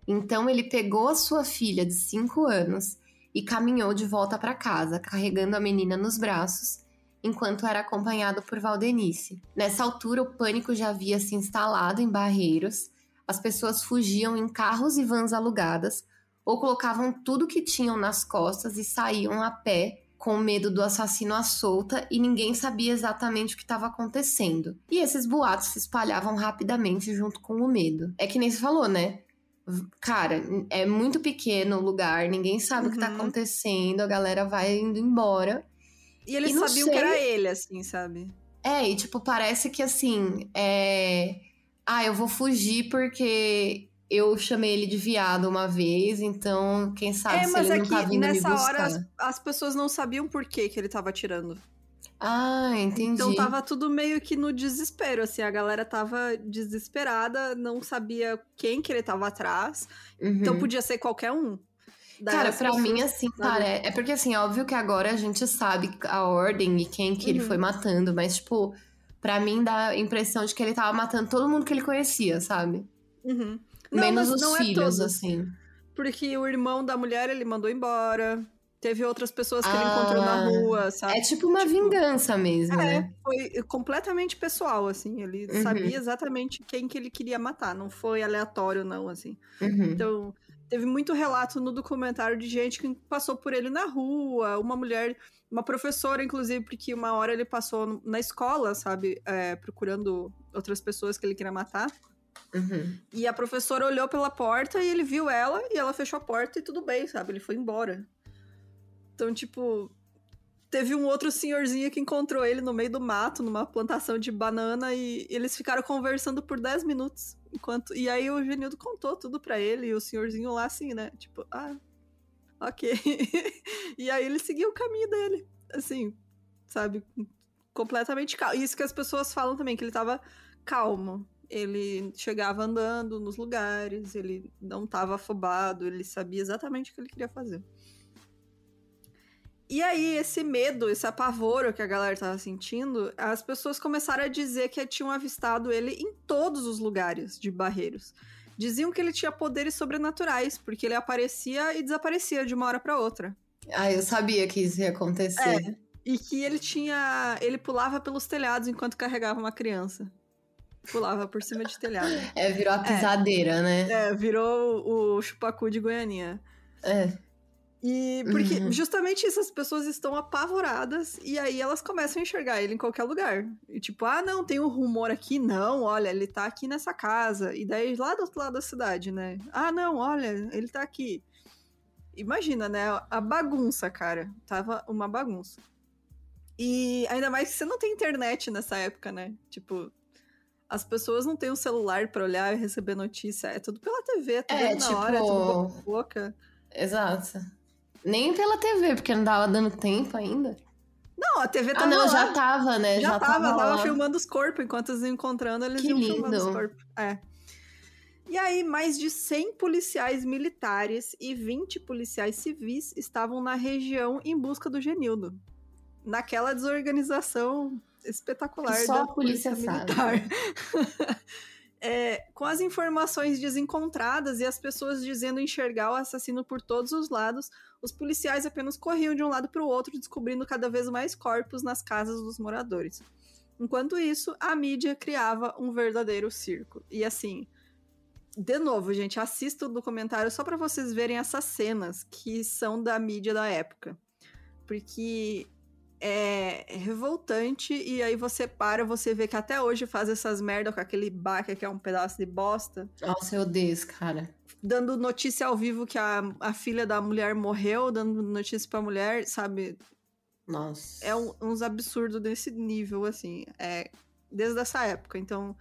Então ele pegou a sua filha de 5 anos e caminhou de volta para casa, carregando a menina nos braços, enquanto era acompanhado por Valdenice. Nessa altura, o pânico já havia se instalado em Barreiros, as pessoas fugiam em carros e vans alugadas ou colocavam tudo que tinham nas costas e saíam a pé com medo do assassino à solta e ninguém sabia exatamente o que estava acontecendo. E esses boatos se espalhavam rapidamente junto com o medo. É que nem se falou, né? Cara, é muito pequeno o lugar, ninguém sabe uhum. o que tá uhum. acontecendo, a galera vai indo embora. E eles e sabiam sei... que era ele, assim, sabe? É, e tipo, parece que assim, é. Ah, eu vou fugir porque eu chamei ele de viado uma vez, então quem sabe é, se ele é não tá vindo nessa me buscar. hora as, as, pessoas não sabiam por que, que ele tava atirando. Ah, entendi. Então tava tudo meio que no desespero, assim, a galera tava desesperada, não sabia quem que ele tava atrás. Então uhum. Então podia ser qualquer um. Cara, pra mim, assim, parece. É porque, assim, óbvio que agora a gente sabe a ordem e quem que uhum. ele foi matando, mas, tipo, pra mim dá a impressão de que ele tava matando todo mundo que ele conhecia, sabe? Uhum. Não, Menos os não é filhos, é assim. Porque o irmão da mulher ele mandou embora. Teve outras pessoas que ah, ele encontrou na ah, rua, sabe? É tipo uma tipo, vingança mesmo, é, né? Foi completamente pessoal, assim. Ele uhum. sabia exatamente quem que ele queria matar. Não foi aleatório, não, assim. Uhum. Então, teve muito relato no documentário de gente que passou por ele na rua. Uma mulher, uma professora, inclusive, porque uma hora ele passou na escola, sabe? É, procurando outras pessoas que ele queria matar. Uhum. E a professora olhou pela porta e ele viu ela e ela fechou a porta e tudo bem, sabe? Ele foi embora. Então, tipo, teve um outro senhorzinho que encontrou ele no meio do mato, numa plantação de banana, e eles ficaram conversando por 10 minutos. enquanto E aí o Genildo contou tudo para ele, e o senhorzinho lá assim, né? Tipo, ah, ok. e aí ele seguiu o caminho dele, assim, sabe? Completamente calmo. Isso que as pessoas falam também, que ele tava calmo. Ele chegava andando nos lugares, ele não tava afobado, ele sabia exatamente o que ele queria fazer. E aí, esse medo, esse apavoro que a galera tava sentindo, as pessoas começaram a dizer que tinham avistado ele em todos os lugares de Barreiros. Diziam que ele tinha poderes sobrenaturais, porque ele aparecia e desaparecia de uma hora para outra. Ah, eu sabia que isso ia acontecer. É, e que ele tinha. Ele pulava pelos telhados enquanto carregava uma criança. Pulava por cima de telhado. É, virou a pisadeira, é, né? É, virou o chupacu de Goianinha. É. E porque uhum. justamente essas pessoas estão apavoradas e aí elas começam a enxergar ele em qualquer lugar. E tipo, ah, não, tem um rumor aqui, não, olha, ele tá aqui nessa casa. E daí lá do outro lado da cidade, né? Ah, não, olha, ele tá aqui. Imagina, né? A bagunça, cara. Tava uma bagunça. E ainda mais que você não tem internet nessa época, né? Tipo, as pessoas não têm um celular para olhar e receber notícia. É tudo pela TV, é tudo é, na tipo... hora, é tudo boca boca. Exato. Nem pela TV, porque não dava dando tempo ainda. Não, a TV tava Ah, não, lá. já tava, né? Já, já tava, tava, tava filmando os corpos. Enquanto eles iam encontrando, eles que iam lindo. filmando os corpos. É. E aí, mais de 100 policiais militares e 20 policiais civis estavam na região em busca do Genildo. Naquela desorganização espetacular Só da a polícia, polícia militar. é, com as informações desencontradas e as pessoas dizendo enxergar o assassino por todos os lados, os policiais apenas corriam de um lado para o outro, descobrindo cada vez mais corpos nas casas dos moradores. Enquanto isso, a mídia criava um verdadeiro circo. E assim, de novo, gente, assista o documentário só para vocês verem essas cenas que são da mídia da época. Porque é revoltante e aí você para, você vê que até hoje faz essas merda com aquele baque que é um pedaço de bosta. Nossa, eu odeio esse cara. Dando notícia ao vivo que a, a filha da mulher morreu, dando notícia pra mulher, sabe? Nossa. É um, uns absurdos desse nível, assim. É, desde essa época. Então.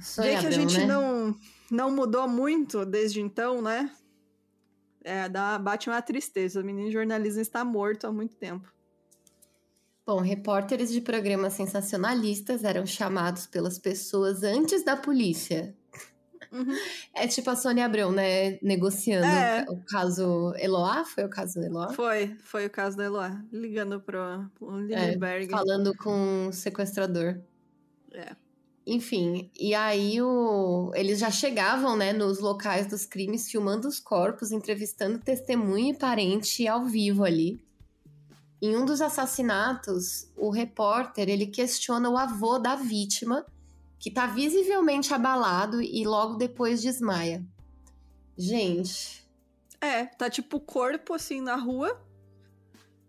Sonhadão, que a gente né? não, não mudou muito desde então, né? É, dá, bate uma tristeza. O menino jornalismo está morto há muito tempo. Bom, repórteres de programas sensacionalistas eram chamados pelas pessoas antes da polícia. Uhum. É tipo a Sônia Abrão, né? Negociando é. o caso Eloá? Foi o caso Eloá? Foi, foi o caso da Eloá. Ligando pro, pro Lindenberg. É, falando com o sequestrador. É. Enfim, e aí o... eles já chegavam, né, nos locais dos crimes, filmando os corpos, entrevistando testemunha e parente ao vivo ali. Em um dos assassinatos, o repórter ele questiona o avô da vítima, que está visivelmente abalado e logo depois desmaia. Gente. É, tá tipo o corpo assim na rua.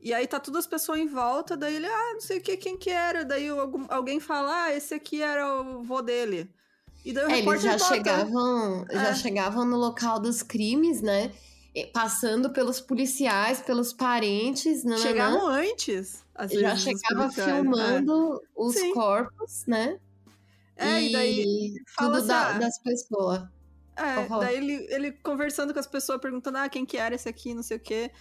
E aí tá todas as pessoas em volta, daí ele, ah, não sei o que, quem que era. Daí alguém fala, ah, esse aqui era o vô dele. E daí o é, repórter eles já chegavam, é. já chegavam no local dos crimes, né? Passando pelos policiais, pelos parentes. Nananã. Chegavam antes. Já chegava filmando é. os Sim. corpos, né? É, e, e daí tudo assim, da, ah, das pessoas. É, daí ele, ele conversando com as pessoas, perguntando, ah, quem que era esse aqui, não sei o quê.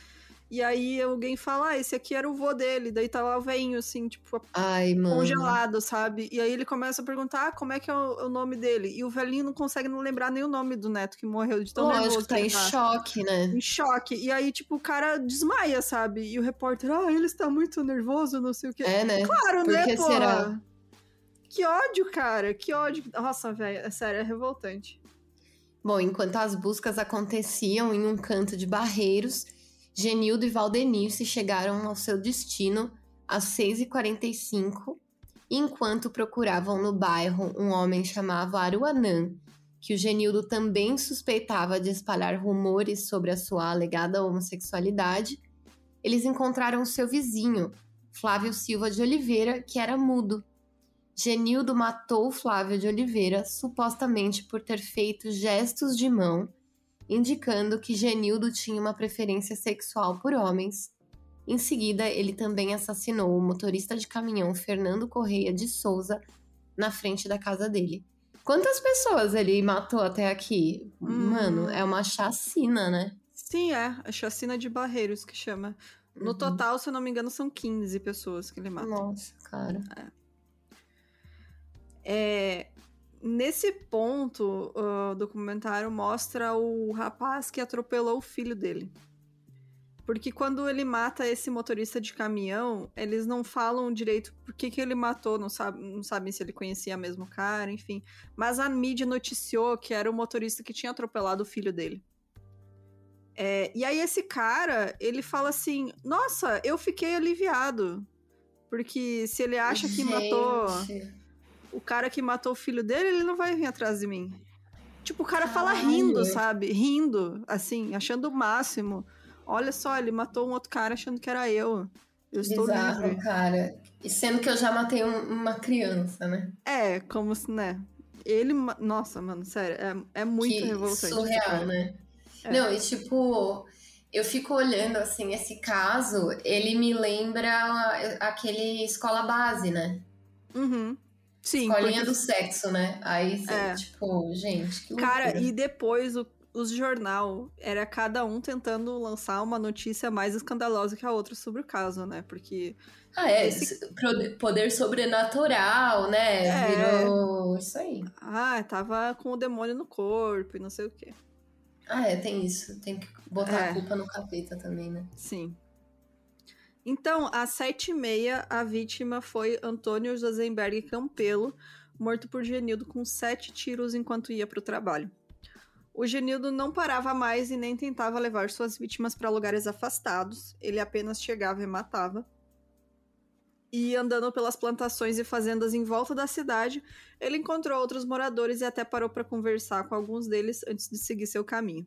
E aí alguém fala, ah, esse aqui era o vô dele. Daí tá lá o veinho, assim, tipo, Ai, congelado, sabe? E aí ele começa a perguntar, ah, como é que é o, o, nome dele? E o velhinho não consegue não lembrar nem o nome do neto que morreu de tão Lógico, nervoso. tá em tá. choque, né? Em choque. E aí, tipo, o cara desmaia, sabe? E o repórter, ah, ele está muito nervoso, não sei o quê. É, né? Claro, Por né, pô? Será? Que ódio, cara, que ódio. Nossa, velho, é sério, é revoltante. Bom, enquanto as buscas aconteciam em um canto de Barreiros Genildo e Valdenice chegaram ao seu destino às 6h45, enquanto procuravam no bairro um homem chamado Aruanã, que o Genildo também suspeitava de espalhar rumores sobre a sua alegada homossexualidade, eles encontraram seu vizinho, Flávio Silva de Oliveira, que era mudo. Genildo matou Flávio de Oliveira supostamente por ter feito gestos de mão indicando que Genildo tinha uma preferência sexual por homens. Em seguida, ele também assassinou o motorista de caminhão Fernando Correia de Souza na frente da casa dele. Quantas pessoas ele matou até aqui? Hum. Mano, é uma chacina, né? Sim, é. A chacina de Barreiros que chama. No uhum. total, se eu não me engano, são 15 pessoas que ele matou. Nossa, cara. É. é Nesse ponto, o documentário mostra o rapaz que atropelou o filho dele. Porque quando ele mata esse motorista de caminhão, eles não falam direito por que, que ele matou, não, sabe, não sabem se ele conhecia mesmo cara, enfim. Mas a mídia noticiou que era o motorista que tinha atropelado o filho dele. É, e aí esse cara, ele fala assim, nossa, eu fiquei aliviado. Porque se ele acha que Gente. matou o cara que matou o filho dele, ele não vai vir atrás de mim. Tipo, o cara Caralho. fala rindo, sabe? Rindo, assim, achando o máximo. Olha só, ele matou um outro cara achando que era eu. Eu estou Bizarro, livre. cara. E sendo que eu já matei um, uma criança, né? É, como se, né? Ele. Nossa, mano, sério, é, é muito que revoltante. Surreal, né? É. Não, e tipo, eu fico olhando assim, esse caso, ele me lembra aquele escola base, né? Uhum. Sim. Escolinha porque... do sexo, né? Aí, é. tipo, gente. Que Cara, e depois o, os jornal era cada um tentando lançar uma notícia mais escandalosa que a outra sobre o caso, né? Porque. Ah, é. Esse... Poder sobrenatural, né? É. Virou isso aí. Ah, tava com o demônio no corpo e não sei o quê. Ah, é, tem isso. Tem que botar é. a culpa no capeta também, né? Sim. Então, às sete e meia, a vítima foi Antônio Josenberg Campelo, morto por Genildo com sete tiros enquanto ia para o trabalho. O Genildo não parava mais e nem tentava levar suas vítimas para lugares afastados, ele apenas chegava e matava. E andando pelas plantações e fazendas em volta da cidade, ele encontrou outros moradores e até parou para conversar com alguns deles antes de seguir seu caminho.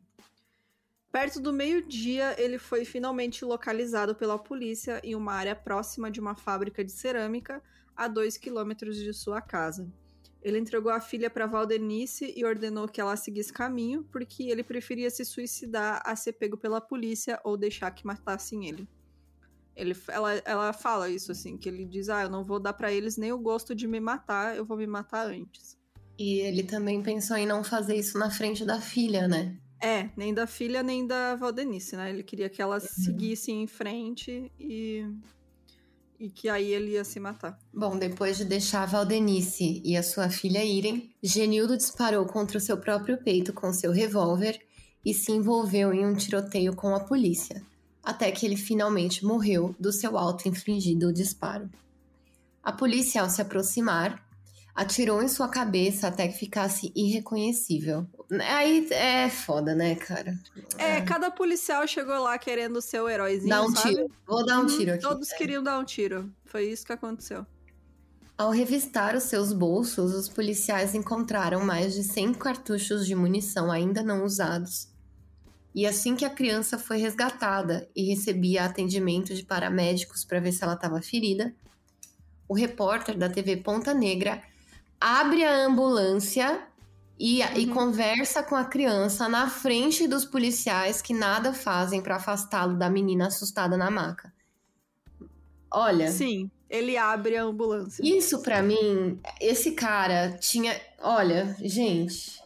Perto do meio-dia, ele foi finalmente localizado pela polícia em uma área próxima de uma fábrica de cerâmica, a dois quilômetros de sua casa. Ele entregou a filha para Valdenice e ordenou que ela seguisse caminho, porque ele preferia se suicidar a ser pego pela polícia ou deixar que matassem ele. ele ela, ela fala isso assim, que ele diz: "Ah, eu não vou dar para eles nem o gosto de me matar, eu vou me matar antes". E ele também pensou em não fazer isso na frente da filha, né? É, nem da filha, nem da Valdenice, né? Ele queria que ela uhum. seguisse em frente e. E que aí ele ia se matar. Bom, depois de deixar a Valdenice e a sua filha irem, Genildo disparou contra o seu próprio peito com seu revólver e se envolveu em um tiroteio com a polícia, até que ele finalmente morreu do seu auto-infligido disparo. A polícia, ao se aproximar, atirou em sua cabeça até que ficasse irreconhecível. Aí é foda, né, cara? É, é, cada policial chegou lá querendo ser o heróizinho. Dá um sabe? tiro. Vou dar um uhum, tiro aqui. Todos é. queriam dar um tiro. Foi isso que aconteceu. Ao revistar os seus bolsos, os policiais encontraram mais de 100 cartuchos de munição ainda não usados. E assim que a criança foi resgatada e recebia atendimento de paramédicos para ver se ela estava ferida, o repórter da TV Ponta Negra abre a ambulância e, uhum. e conversa com a criança na frente dos policiais que nada fazem para afastá-lo da menina assustada na maca. Olha. Sim, ele abre a ambulância. Isso para mim, esse cara tinha. Olha, gente.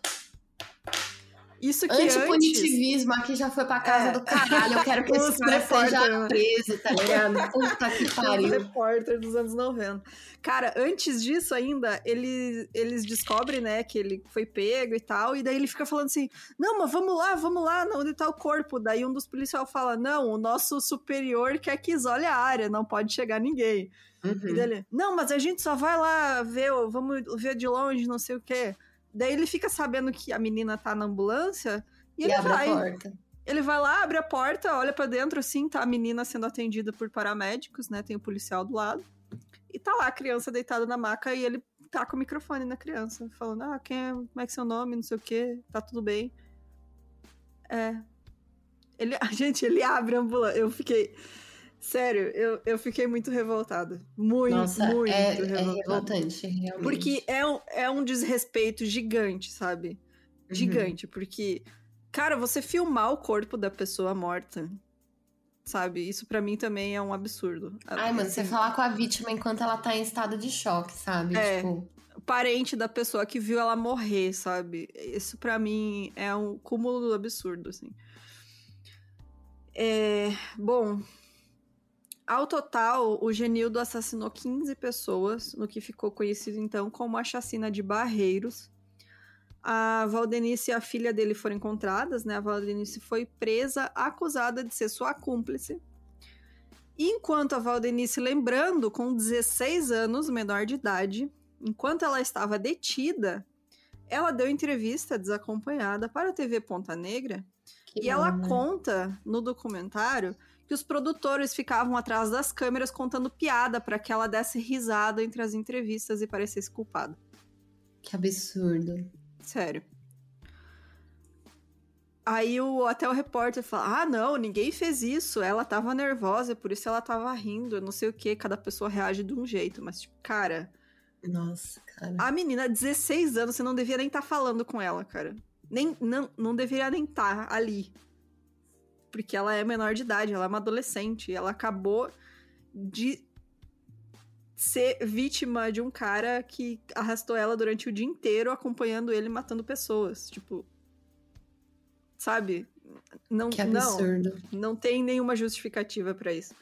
Isso que Antipunitivismo antes... aqui já foi pra casa é. do caralho. Eu quero que esse cara seja preso, tá ligado? Puta que pariu. Os repórter dos anos 90. Cara, antes disso ainda, ele, eles descobrem, né, que ele foi pego e tal, e daí ele fica falando assim, não, mas vamos lá, vamos lá, onde tá o corpo? Daí um dos policiais fala, não, o nosso superior quer que isole a área, não pode chegar ninguém. Uhum. E daí não, mas a gente só vai lá ver, vamos ver de longe, não sei o quê. Daí ele fica sabendo que a menina tá na ambulância e, e ele vai. Ele vai lá, abre a porta, olha para dentro, assim, tá a menina sendo atendida por paramédicos, né? Tem o policial do lado. E tá lá a criança deitada na maca e ele tá com o microfone na criança, falando: Ah, quem é, como é que é seu nome? Não sei o que, tá tudo bem. É. Ele, gente, ele abre a ambulância. Eu fiquei. Sério, eu, eu fiquei muito revoltada. Muito, Nossa, muito é, revoltada. é revoltante, realmente. Porque é um, é um desrespeito gigante, sabe? Uhum. Gigante. Porque, cara, você filmar o corpo da pessoa morta, sabe? Isso pra mim também é um absurdo. Ai, mano, você Assim, falar com a vítima enquanto ela tá em estado de choque, sabe? É. Tipo, Parente da pessoa que viu ela morrer, sabe? Isso pra mim é um cúmulo do absurdo, assim. É, bom, ao total, o Genildo assassinou 15 pessoas, no que ficou conhecido então como a chacina de Barreiros. A Valdenice e a filha dele foram encontradas, né? A Valdenice foi presa, acusada de ser sua cúmplice. E enquanto a Valdenice, lembrando, com 16 anos, menor de idade, enquanto ela estava detida, ela deu entrevista desacompanhada para a TV Ponta Negra que e ela né? conta no documentário que os produtores ficavam atrás das câmeras contando piada para que ela desse risada entre as entrevistas e parecesse culpada. Que absurdo. Sério. Aí o, até o repórter fala: Ah, não, ninguém fez isso. Ela tava nervosa, por isso ela tava rindo. Não sei o que, cada pessoa reage de um jeito. Mas, tipo, cara, Nossa, cara. a menina, 16 anos, você não devia nem estar falando com ela, cara. Nem, não, não deveria nem estar ali. Porque ela é menor de idade, ela é uma adolescente. Ela acabou de ser vítima de um cara que arrastou ela durante o dia inteiro, acompanhando ele matando pessoas. Tipo. Sabe? Não, que não, absurdo. não tem nenhuma justificativa pra isso.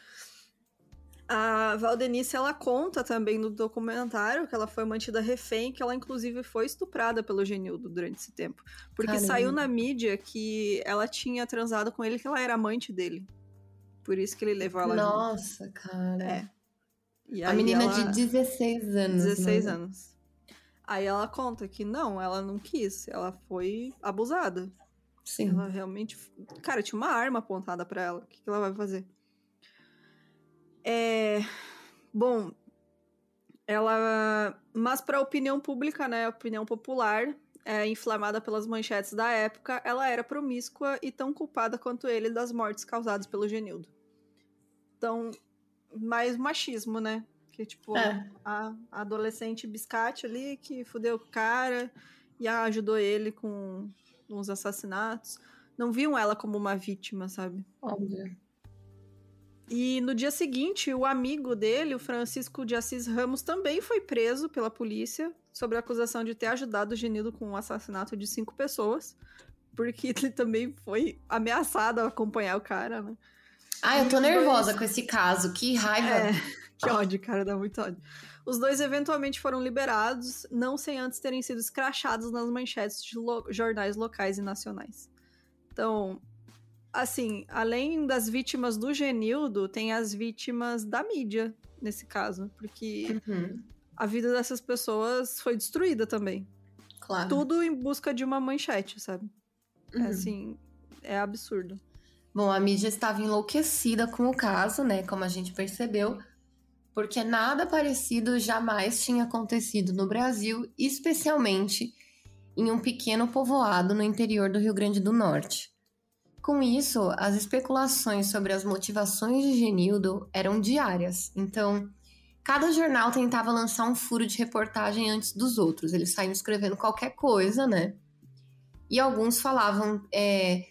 A Valdenice, ela conta também no documentário que ela foi mantida refém, que ela inclusive foi estuprada pelo Genildo durante esse tempo. Porque Caramba. saiu na mídia que ela tinha transado com ele, que ela era amante dele. Por isso que ele levou ela junto. Nossa, cara. É. E A menina ela- de 16 anos. 16 né? anos. Aí ela conta que não, ela não quis, ela foi abusada. Sim. Ela realmente. Cara, tinha uma arma apontada pra ela. O que, que ela vai fazer? É. Bom. Ela. Mas pra opinião pública, né? A opinião popular, é, inflamada pelas manchetes da época, ela era promíscua e tão culpada quanto ele das mortes causadas pelo Genildo. Então, mais machismo, né? Que, tipo, É. a, a adolescente biscate ali que fudeu o cara e ajudou ele com uns assassinatos. Não viam ela como uma vítima, sabe? Óbvio. E no dia seguinte, o amigo dele, o Francisco de Assis Ramos, também foi preso pela polícia sobre a acusação de ter ajudado o Genildo com o assassinato de cinco pessoas. Porque ele também foi ameaçado a acompanhar o cara, né? Ah, eu tô Os dois- nervosa com esse caso. Que raiva. É, que ódio, cara, dá muito ódio. Os dois eventualmente foram liberados, não sem antes terem sido escrachados nas manchetes de lo- jornais locais e nacionais. Então, assim, além das vítimas do Genildo, tem as vítimas da mídia, nesse caso, porque Uhum, a vida dessas pessoas foi destruída também. claro. Tudo em busca de uma manchete, sabe? É Uhum. assim, é absurdo. Bom, a mídia estava enlouquecida com o caso, né? Como a gente percebeu, porque nada parecido jamais tinha acontecido no Brasil, especialmente em um pequeno povoado no interior do Rio Grande do Norte. Com isso, as especulações sobre as motivações de Genildo eram diárias. Então, cada jornal tentava lançar um furo de reportagem antes dos outros. Eles saíam escrevendo qualquer coisa, né? E alguns falavam é,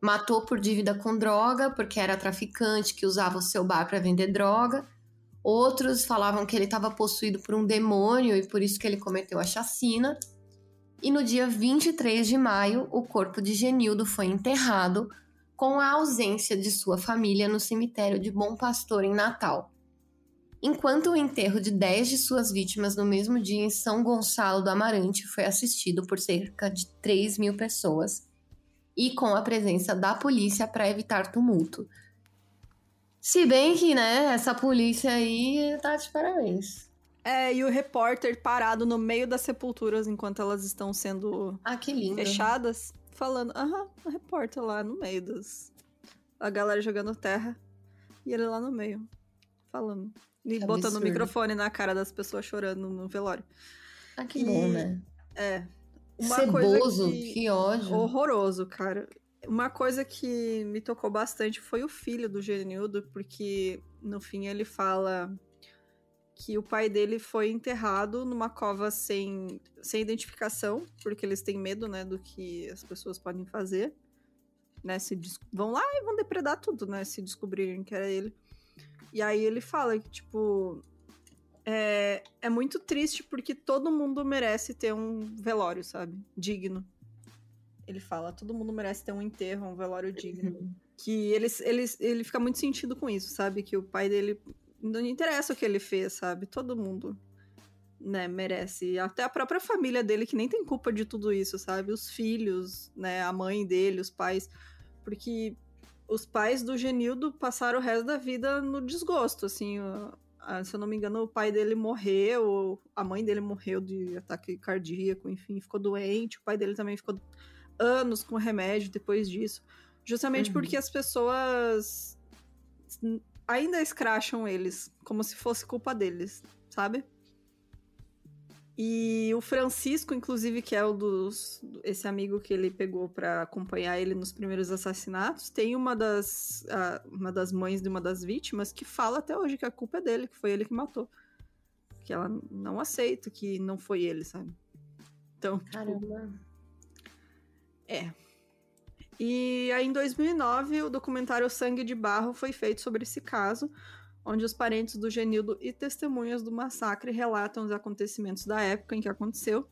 matou por dívida com droga, porque era traficante que usava o seu bar para vender droga. Outros falavam que ele estava possuído por um demônio e por isso que ele cometeu a chacina. E no dia 23 de maio, o corpo de Genildo foi enterrado com a ausência de sua família no cemitério de Bom Pastor em Natal. Enquanto o enterro de 10 de suas vítimas no mesmo dia em São Gonçalo do Amarante foi assistido por cerca de 3 mil pessoas, e com a presença da polícia para evitar tumulto. Se bem que, né, essa polícia aí tá de parabéns. É, e o repórter parado no meio das sepulturas enquanto elas estão sendo Ah, fechadas, falando, aham, a repórter lá no meio dos. A galera jogando terra. E ele lá no meio, falando. E Que botando o microfone na cara das pessoas chorando no velório. Ah, que E- bom, né? É. Uma Ceboso, coisa que... que ódio. Horroroso, cara. Uma coisa que me tocou bastante foi o filho do Genildo, porque no fim ele fala que o pai dele foi enterrado numa cova sem, sem identificação, porque eles têm medo, né, do que as pessoas podem fazer. Né, se vão lá e vão depredar tudo, né, se descobrirem que era ele. E aí ele fala que, tipo, é, é muito triste porque todo mundo merece ter um velório, sabe? Digno. Ele fala, todo mundo merece ter um enterro, um velório digno. Que ele, ele, ele fica muito sentido com isso, sabe? Que o pai dele. Não interessa o que ele fez, sabe? Todo mundo, né, merece. Até a própria família dele, que nem tem culpa de tudo isso, sabe? Os filhos, né? A mãe dele, os pais. Porque os pais do Genildo passaram o resto da vida no desgosto, assim. se eu não me engano, o pai dele morreu, a mãe dele morreu de ataque cardíaco, enfim, ficou doente. O pai dele também ficou anos com remédio depois disso. Justamente Uhum. porque as pessoas ainda escracham eles, como se fosse culpa deles, sabe? E o Francisco, inclusive, que é o dos. Esse amigo que ele pegou pra acompanhar ele nos primeiros assassinatos, tem uma das, a- uma das mães de uma das vítimas que fala até hoje que a culpa é dele, que foi ele que matou. Que ela não aceita que não foi ele, sabe? Então, tipo, Caramba. é. E aí, em 2009, o documentário Sangue de Barro foi feito sobre esse caso, onde os parentes do Genildo e testemunhas do massacre relatam os acontecimentos da época em que aconteceu.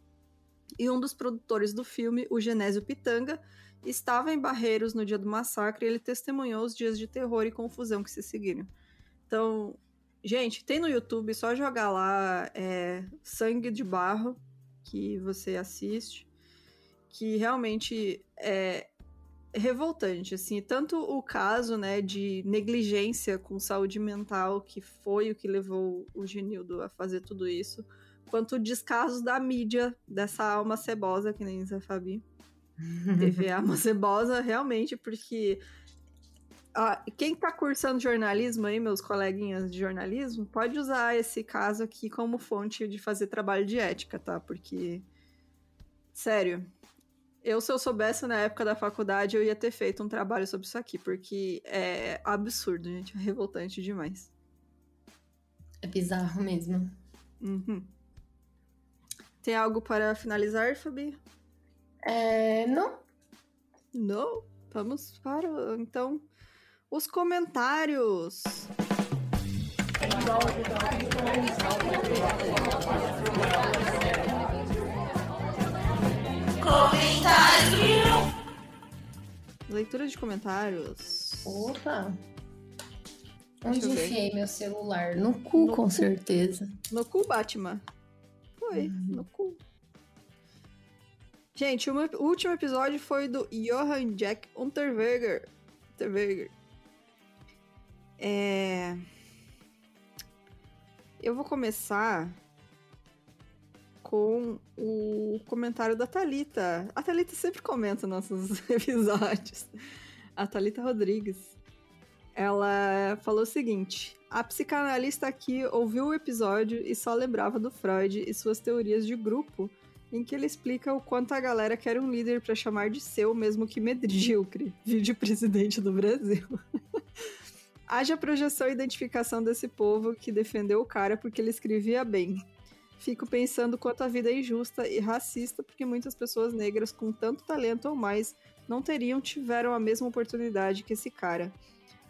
E um dos produtores do filme, o Genésio Pitanga, estava em Barreiros no dia do massacre e ele testemunhou os dias de terror e confusão que se seguiram. Então, gente, tem no YouTube, só jogar lá é, Sangue de Barro, que você assiste que realmente é revoltante, assim, tanto o caso, né, de negligência com saúde mental, que foi o que levou o Genildo a fazer tudo isso, quanto o descaso da mídia dessa alma cebosa, que nem diz a Fabi. TV alma cebosa, realmente, porque ah, quem tá cursando jornalismo aí, meus coleguinhas de jornalismo, pode usar esse caso aqui como fonte de fazer trabalho de ética, tá? Porque, sério, eu, se eu soubesse na época da faculdade, eu ia ter feito um trabalho sobre isso aqui, porque é absurdo, gente. É revoltante demais. É bizarro mesmo. Uhum. Tem algo para finalizar, Fabi? É, não. Não? Vamos para, então, os comentários. Leitura de comentários. Opa. Onde enfiei meu celular? No cu, No com cu. certeza. No cu, Batman. Foi, no cu. Gente, o meu- o último episódio foi do Johann Jack Unterweger. Unterweger. É... Eu vou começar com o comentário da Thalita. A Thalita sempre comenta nossos episódios. A Thalita Rodrigues. Ela falou o seguinte: a psicanalista aqui ouviu o episódio e só lembrava do Freud e suas teorias de grupo, em que ele explica o quanto a galera quer um líder para chamar de seu, mesmo que medíocre, vídeo presidente do Brasil. Haja projeção e identificação desse povo que defendeu o cara porque ele escrevia bem. Fico pensando quanto a vida é injusta e racista porque muitas pessoas negras com tanto talento ou mais não teriam tiveram a mesma oportunidade que esse cara.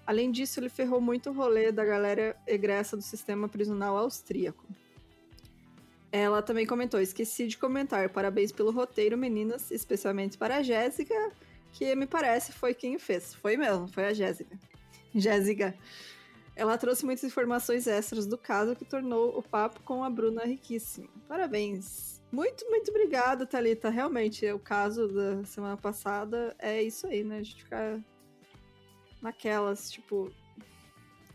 Além disso, ele ferrou muito o rolê da galera egressa do sistema prisional austríaco. Ela também comentou: esqueci de comentar. Parabéns pelo roteiro, meninas, especialmente para a Jéssica, que me parece foi quem fez. Foi mesmo, foi a Jéssica. Jéssica. Ela trouxe muitas informações extras do caso que tornou o papo com a Bruna riquíssimo. Parabéns. Muito, muito obrigada, Thalita. Realmente, o caso da semana passada é isso aí, né? A gente ficar naquelas, tipo,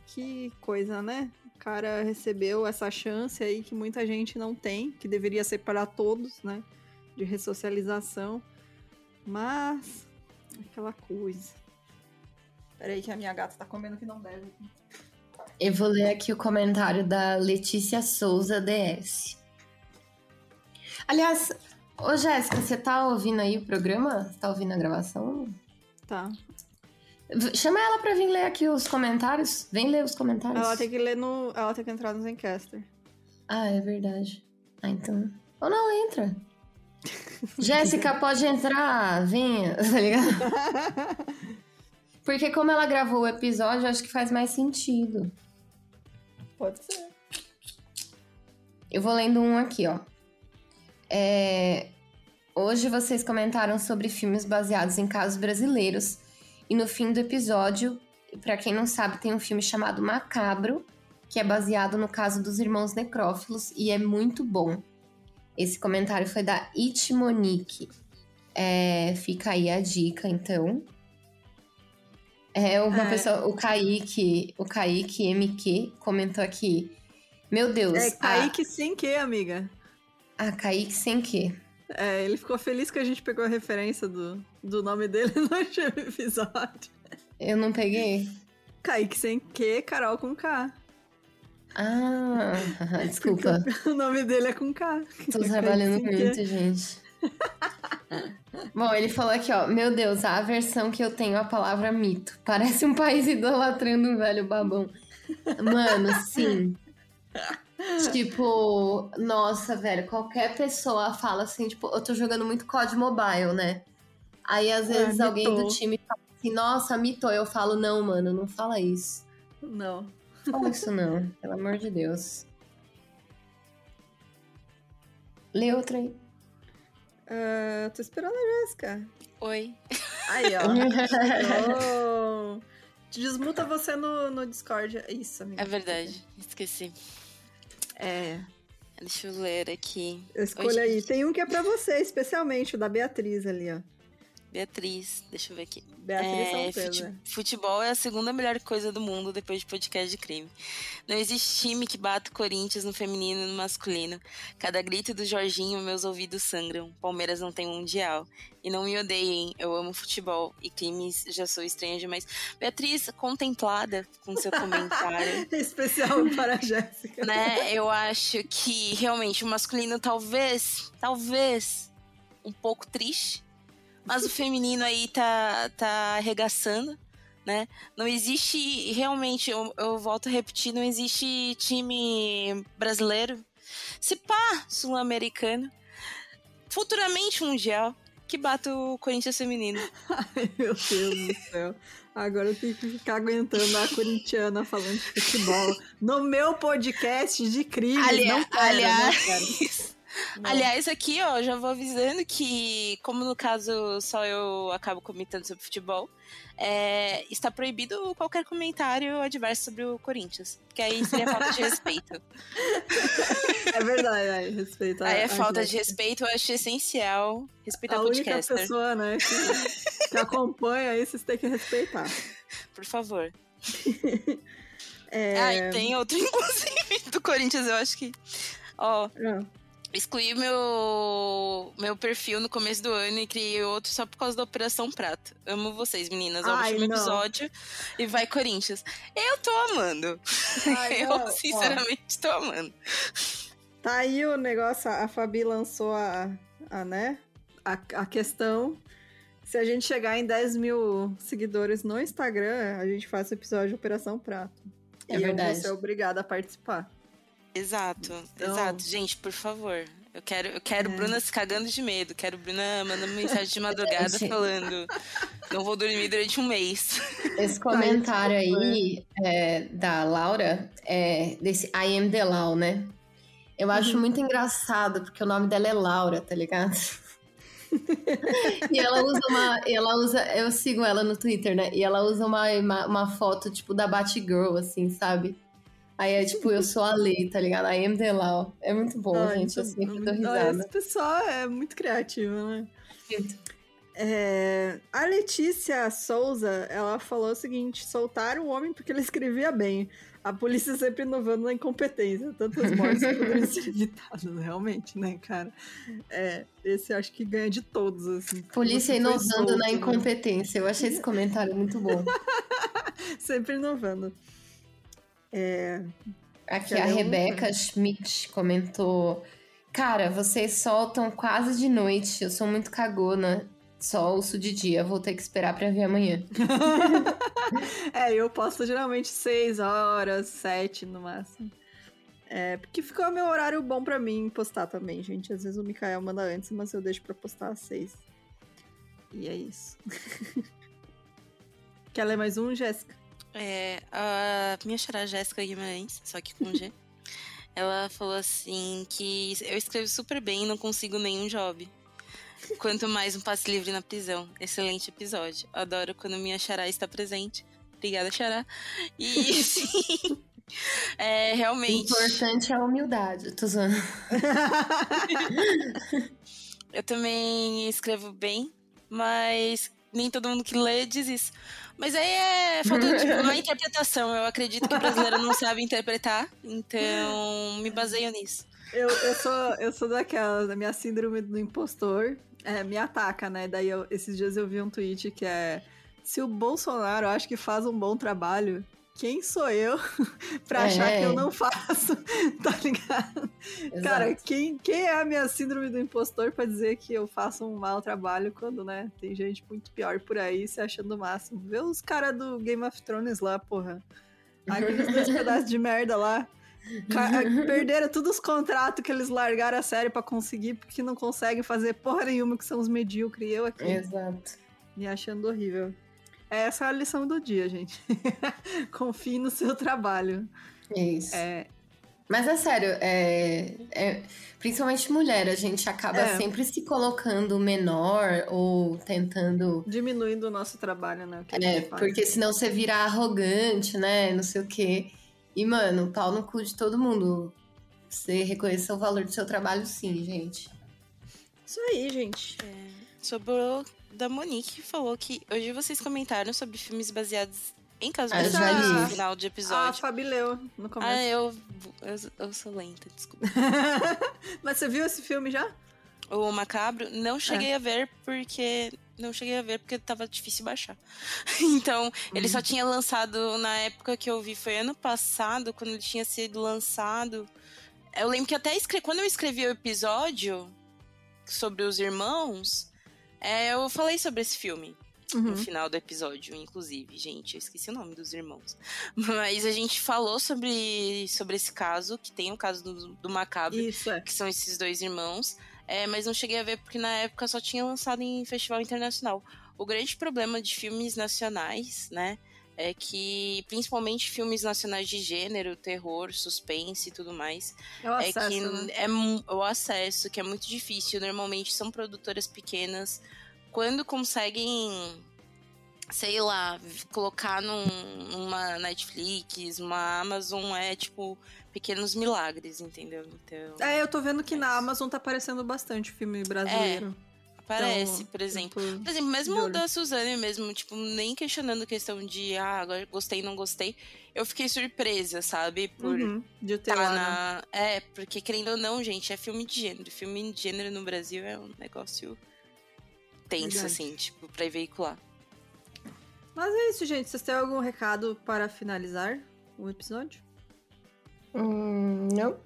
que coisa, né? O cara recebeu essa chance aí que muita gente não tem, que deveria ser para todos, né? De ressocialização. Mas, aquela coisa. Peraí que a minha gata tá comendo que não deve. Eu vou ler aqui o comentário da Letícia Souza DS. Aliás, ô Jéssica, você tá ouvindo aí o programa? Você tá ouvindo a gravação? Tá. Chama ela pra vir ler aqui os comentários. Vem ler os comentários. Ela tem que ler no. Ela tem que entrar no Zencaster. Ah, é verdade. Ah, então. Ou não, entra. Jéssica, pode entrar, venha, tá ligado? Porque como ela gravou o episódio, acho que faz mais sentido. Pode ser. Eu vou lendo um aqui, ó. É... Hoje vocês comentaram sobre filmes baseados em casos brasileiros. E no fim do episódio, para quem não sabe, tem um filme chamado Macabro, que é baseado no caso dos irmãos necrófilos e é muito bom. Esse comentário foi da It Monique. É, fica aí a dica, então. É uma é. pessoa, o Kaique, o Kaique MQ comentou aqui. Meu Deus. É Kaique a... sem que, amiga. Ah, Kaique sem que. É, ele ficou feliz que a gente pegou a referência do, do nome dele no último episódio. Eu não peguei. Kaique sem que, Carol com K. Ah, desculpa. o nome dele é com K. Tô trabalhando muito, gente. Bom, ele falou aqui, ó. Meu Deus, a versão que eu tenho a palavra mito. Parece um país idolatrando um velho babão. Mano, sim. tipo, nossa, velho, qualquer pessoa fala assim, tipo, eu tô jogando muito COD Mobile, né? Aí às vezes ah, alguém do time fala assim, nossa, mitou. Eu falo, não, mano, não fala isso. Não. Fala isso não, pelo amor de Deus. Lê outra aí. Uh, tô esperando a Jéssica. Oi. Aí, ó. oh. Desmuta você no, no Discord. Isso, amiga. É verdade, esqueci. É. Deixa eu ler aqui. Escolha aí. Tem um que é pra você, especialmente, o da Beatriz ali, ó. Beatriz, deixa eu ver aqui. Beatriz é, fute Futebol é a segunda melhor coisa do mundo depois de podcast de crime. Não existe time que bata o Corinthians no feminino e no masculino. Cada grito do Jorginho, meus ouvidos sangram. Palmeiras não tem mundial. E não me odeiem, eu amo futebol. E crimes já sou estranha demais. Beatriz, contemplada com seu comentário. Especial para a Jéssica. Né? Eu acho que realmente o masculino talvez, talvez, um pouco triste mas o feminino aí tá, tá arregaçando, né? Não existe, realmente, eu, eu volto a repetir, não existe time brasileiro, se pá, sul-americano, futuramente mundial, que bata o Corinthians feminino. Ai, meu Deus do céu. Agora eu tenho que ficar aguentando a corintiana falando de futebol no meu podcast de crime. Ali, não para, aliás, né, Aliás, aqui, ó, já vou avisando que, como no caso só eu acabo comentando sobre futebol, é, está proibido qualquer comentário adverso sobre o Corinthians. Porque aí seria falta de respeito. É verdade, aí, respeito. Aí é falta de respeito, eu acho essencial respeitar o podcaster. A única pessoa, né, que, que acompanha isso, vocês têm que respeitar. Por favor. é... Ah, e tem outro, inclusive, do Corinthians, eu acho que... Ó, oh, excluí meu, meu perfil no começo do ano e criei outro só por causa da Operação Prata. Amo vocês, meninas. É o último episódio e vai Corinthians. Eu tô amando. Ai, eu, sinceramente, Ó. tô amando. Tá aí o negócio, a Fabi lançou a, a né, a, a questão. Se a gente chegar em 10 mil seguidores no Instagram, a gente faz o episódio de Operação Prato. É e verdade. eu vou ser obrigada a participar. Exato, então... exato. Gente, por favor. Eu quero, eu quero é. Bruna se cagando de medo. Quero Bruna mandando mensagem de madrugada falando: não vou dormir durante um mês. Esse comentário aí é, da Laura, é, desse I am the Lau, né? Eu acho uhum. muito engraçado, porque o nome dela é Laura, tá ligado? e ela usa uma. Ela usa. Eu sigo ela no Twitter, né? E ela usa uma, uma, uma foto, tipo, da Batgirl, assim, sabe? Aí é tipo, eu sou a Lei, tá ligado? I am the Law. É muito bom, gente. Eu sempre dou risada. Esse pessoal é muito criativo, né? É, a Letícia Souza, ela falou o seguinte: soltaram o homem porque ele escrevia bem. A polícia sempre inovando na incompetência. Tantas mortes poderiam ser evitadas, realmente, né, cara? É, esse acho que ganha de todos, assim. Polícia inovando na né? incompetência. Eu achei esse comentário muito bom. sempre inovando. É... Aqui a Rebeca Schmidt comentou. Cara, vocês soltam quase de noite. Eu sou muito cagona. Só ouço de dia, vou ter que esperar pra ver amanhã. é, eu posto geralmente 6 horas, 7 no máximo. É, porque ficou meu horário bom pra mim postar também, gente. Às vezes o Mikael manda antes, mas eu deixo pra postar às 6. E é isso. Quer ler mais um, Jéssica? É, a minha xará Jéssica Guimarães, só que com G. ela falou assim que eu escrevo super bem e não consigo nenhum job. Quanto mais um passe livre na prisão. Excelente episódio. Adoro quando minha xará está presente. Obrigada, xará. E sim. É, realmente. O importante é a humildade, tô eu também escrevo bem, mas nem todo mundo que lê diz isso. Mas aí é falta de uma interpretação. Eu acredito que o brasileiro não sabe interpretar, então me baseio nisso. Eu, eu, sou, eu sou daquela, da minha síndrome do impostor é, me ataca, né? Daí eu, esses dias eu vi um tweet que é: se o Bolsonaro acha que faz um bom trabalho, quem sou eu pra é. achar que eu não faço? tá ligado? Exato. Cara, quem, quem é a minha síndrome do impostor pra dizer que eu faço um mau trabalho quando, né? Tem gente muito pior por aí se achando o máximo. Vê os caras do Game of Thrones lá, porra. Aqueles dois pedaços de merda lá. Perderam todos os contratos que eles largaram a série para conseguir, porque não conseguem fazer porra nenhuma, que são os medíocres. E eu aqui. Exato. Me achando horrível. Essa é a lição do dia, gente. Confie no seu trabalho. Isso. É... Mas é sério, é, é, principalmente mulher, a gente acaba é. sempre se colocando menor ou tentando. Diminuindo o nosso trabalho, né? é, porque senão você vira arrogante, né? Não sei o quê. E, mano, pau no cu de todo mundo. Você reconheça o valor do seu trabalho, sim, gente. Isso aí, gente. É, sobrou da Monique, que falou que hoje vocês comentaram sobre filmes baseados em casos ah, reais no final de episódio. Ah, a Fabi leu no começo. Ah, eu, eu, eu sou lenta, desculpa. Mas você viu esse filme já? O Macabro? Não cheguei é. a ver porque não cheguei a ver porque tava difícil baixar. então, uhum. ele só uhum. tinha lançado na época que eu vi, foi ano passado, quando ele tinha sido lançado. Eu lembro que até escrevi, quando eu escrevi o episódio sobre os irmãos, é, eu falei sobre esse filme. Uhum. No final do episódio, inclusive, gente, eu esqueci o nome dos irmãos. Mas a gente falou sobre, sobre esse caso, que tem o caso do, do Macabro, Isso, é. que são esses dois irmãos. É, mas não cheguei a ver porque na época só tinha lançado em festival internacional. O grande problema de filmes nacionais, né? É que, principalmente filmes nacionais de gênero, terror, suspense e tudo mais, é o acesso, é que né? é o acesso, que é muito difícil. Normalmente são produtoras pequenas. Quando conseguem sei lá, colocar num, numa Netflix, uma Amazon é tipo pequenos milagres, entendeu? Então. É, eu tô vendo que é na Amazon tá aparecendo bastante filme brasileiro. É, aparece, então, por exemplo. Por exemplo, mesmo da Suzane mesmo, tipo, nem questionando questão de ah, agora gostei, não gostei. Eu fiquei surpresa, sabe? Por uhum, de ter tá na... É, porque querendo ou não, gente, é filme de gênero. Filme de gênero no Brasil é um negócio tenso, Verdade. assim, tipo, pra veicular. Mas é isso, gente. Vocês têm algum recado para finalizar o episódio? Hum, não.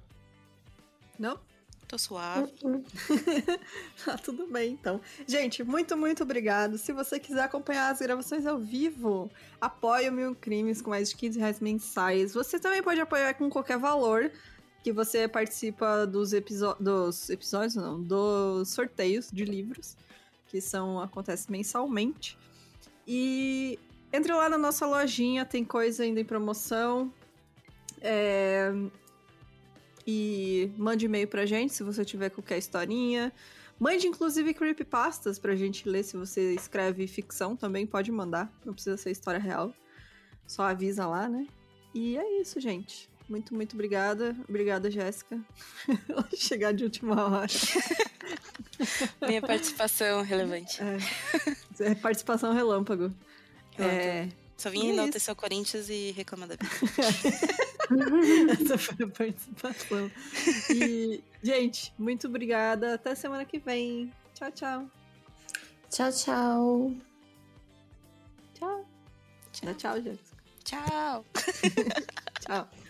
Não? Tô suave. tá tudo bem, então. Gente, muito, muito obrigado. Se você quiser acompanhar as gravações ao vivo, apoie o Mil Crimes com mais de 15 reais mensais. Você também pode apoiar com qualquer valor que você participa dos, dos episódios, não, dos sorteios de livros, que são acontecem mensalmente. E entre lá na nossa lojinha, tem coisa ainda em promoção. É... E mande e-mail pra gente se você tiver qualquer historinha. Mande inclusive creepypastas pra gente ler. Se você escreve ficção também, pode mandar. Não precisa ser história real. Só avisa lá, né? E é isso, gente. Muito, muito obrigada. Obrigada, Jéssica. Chegar de última hora. Minha participação relevante. É, é participação relâmpago. É, Só vim é enaltecer o Corinthians e reclamar da vida. essa foi a participação. E, gente, muito obrigada. Até semana que vem. Tchau, tchau. Tchau, tchau. Tchau. Dá tchau, Jéssica. Tchau! Tchau.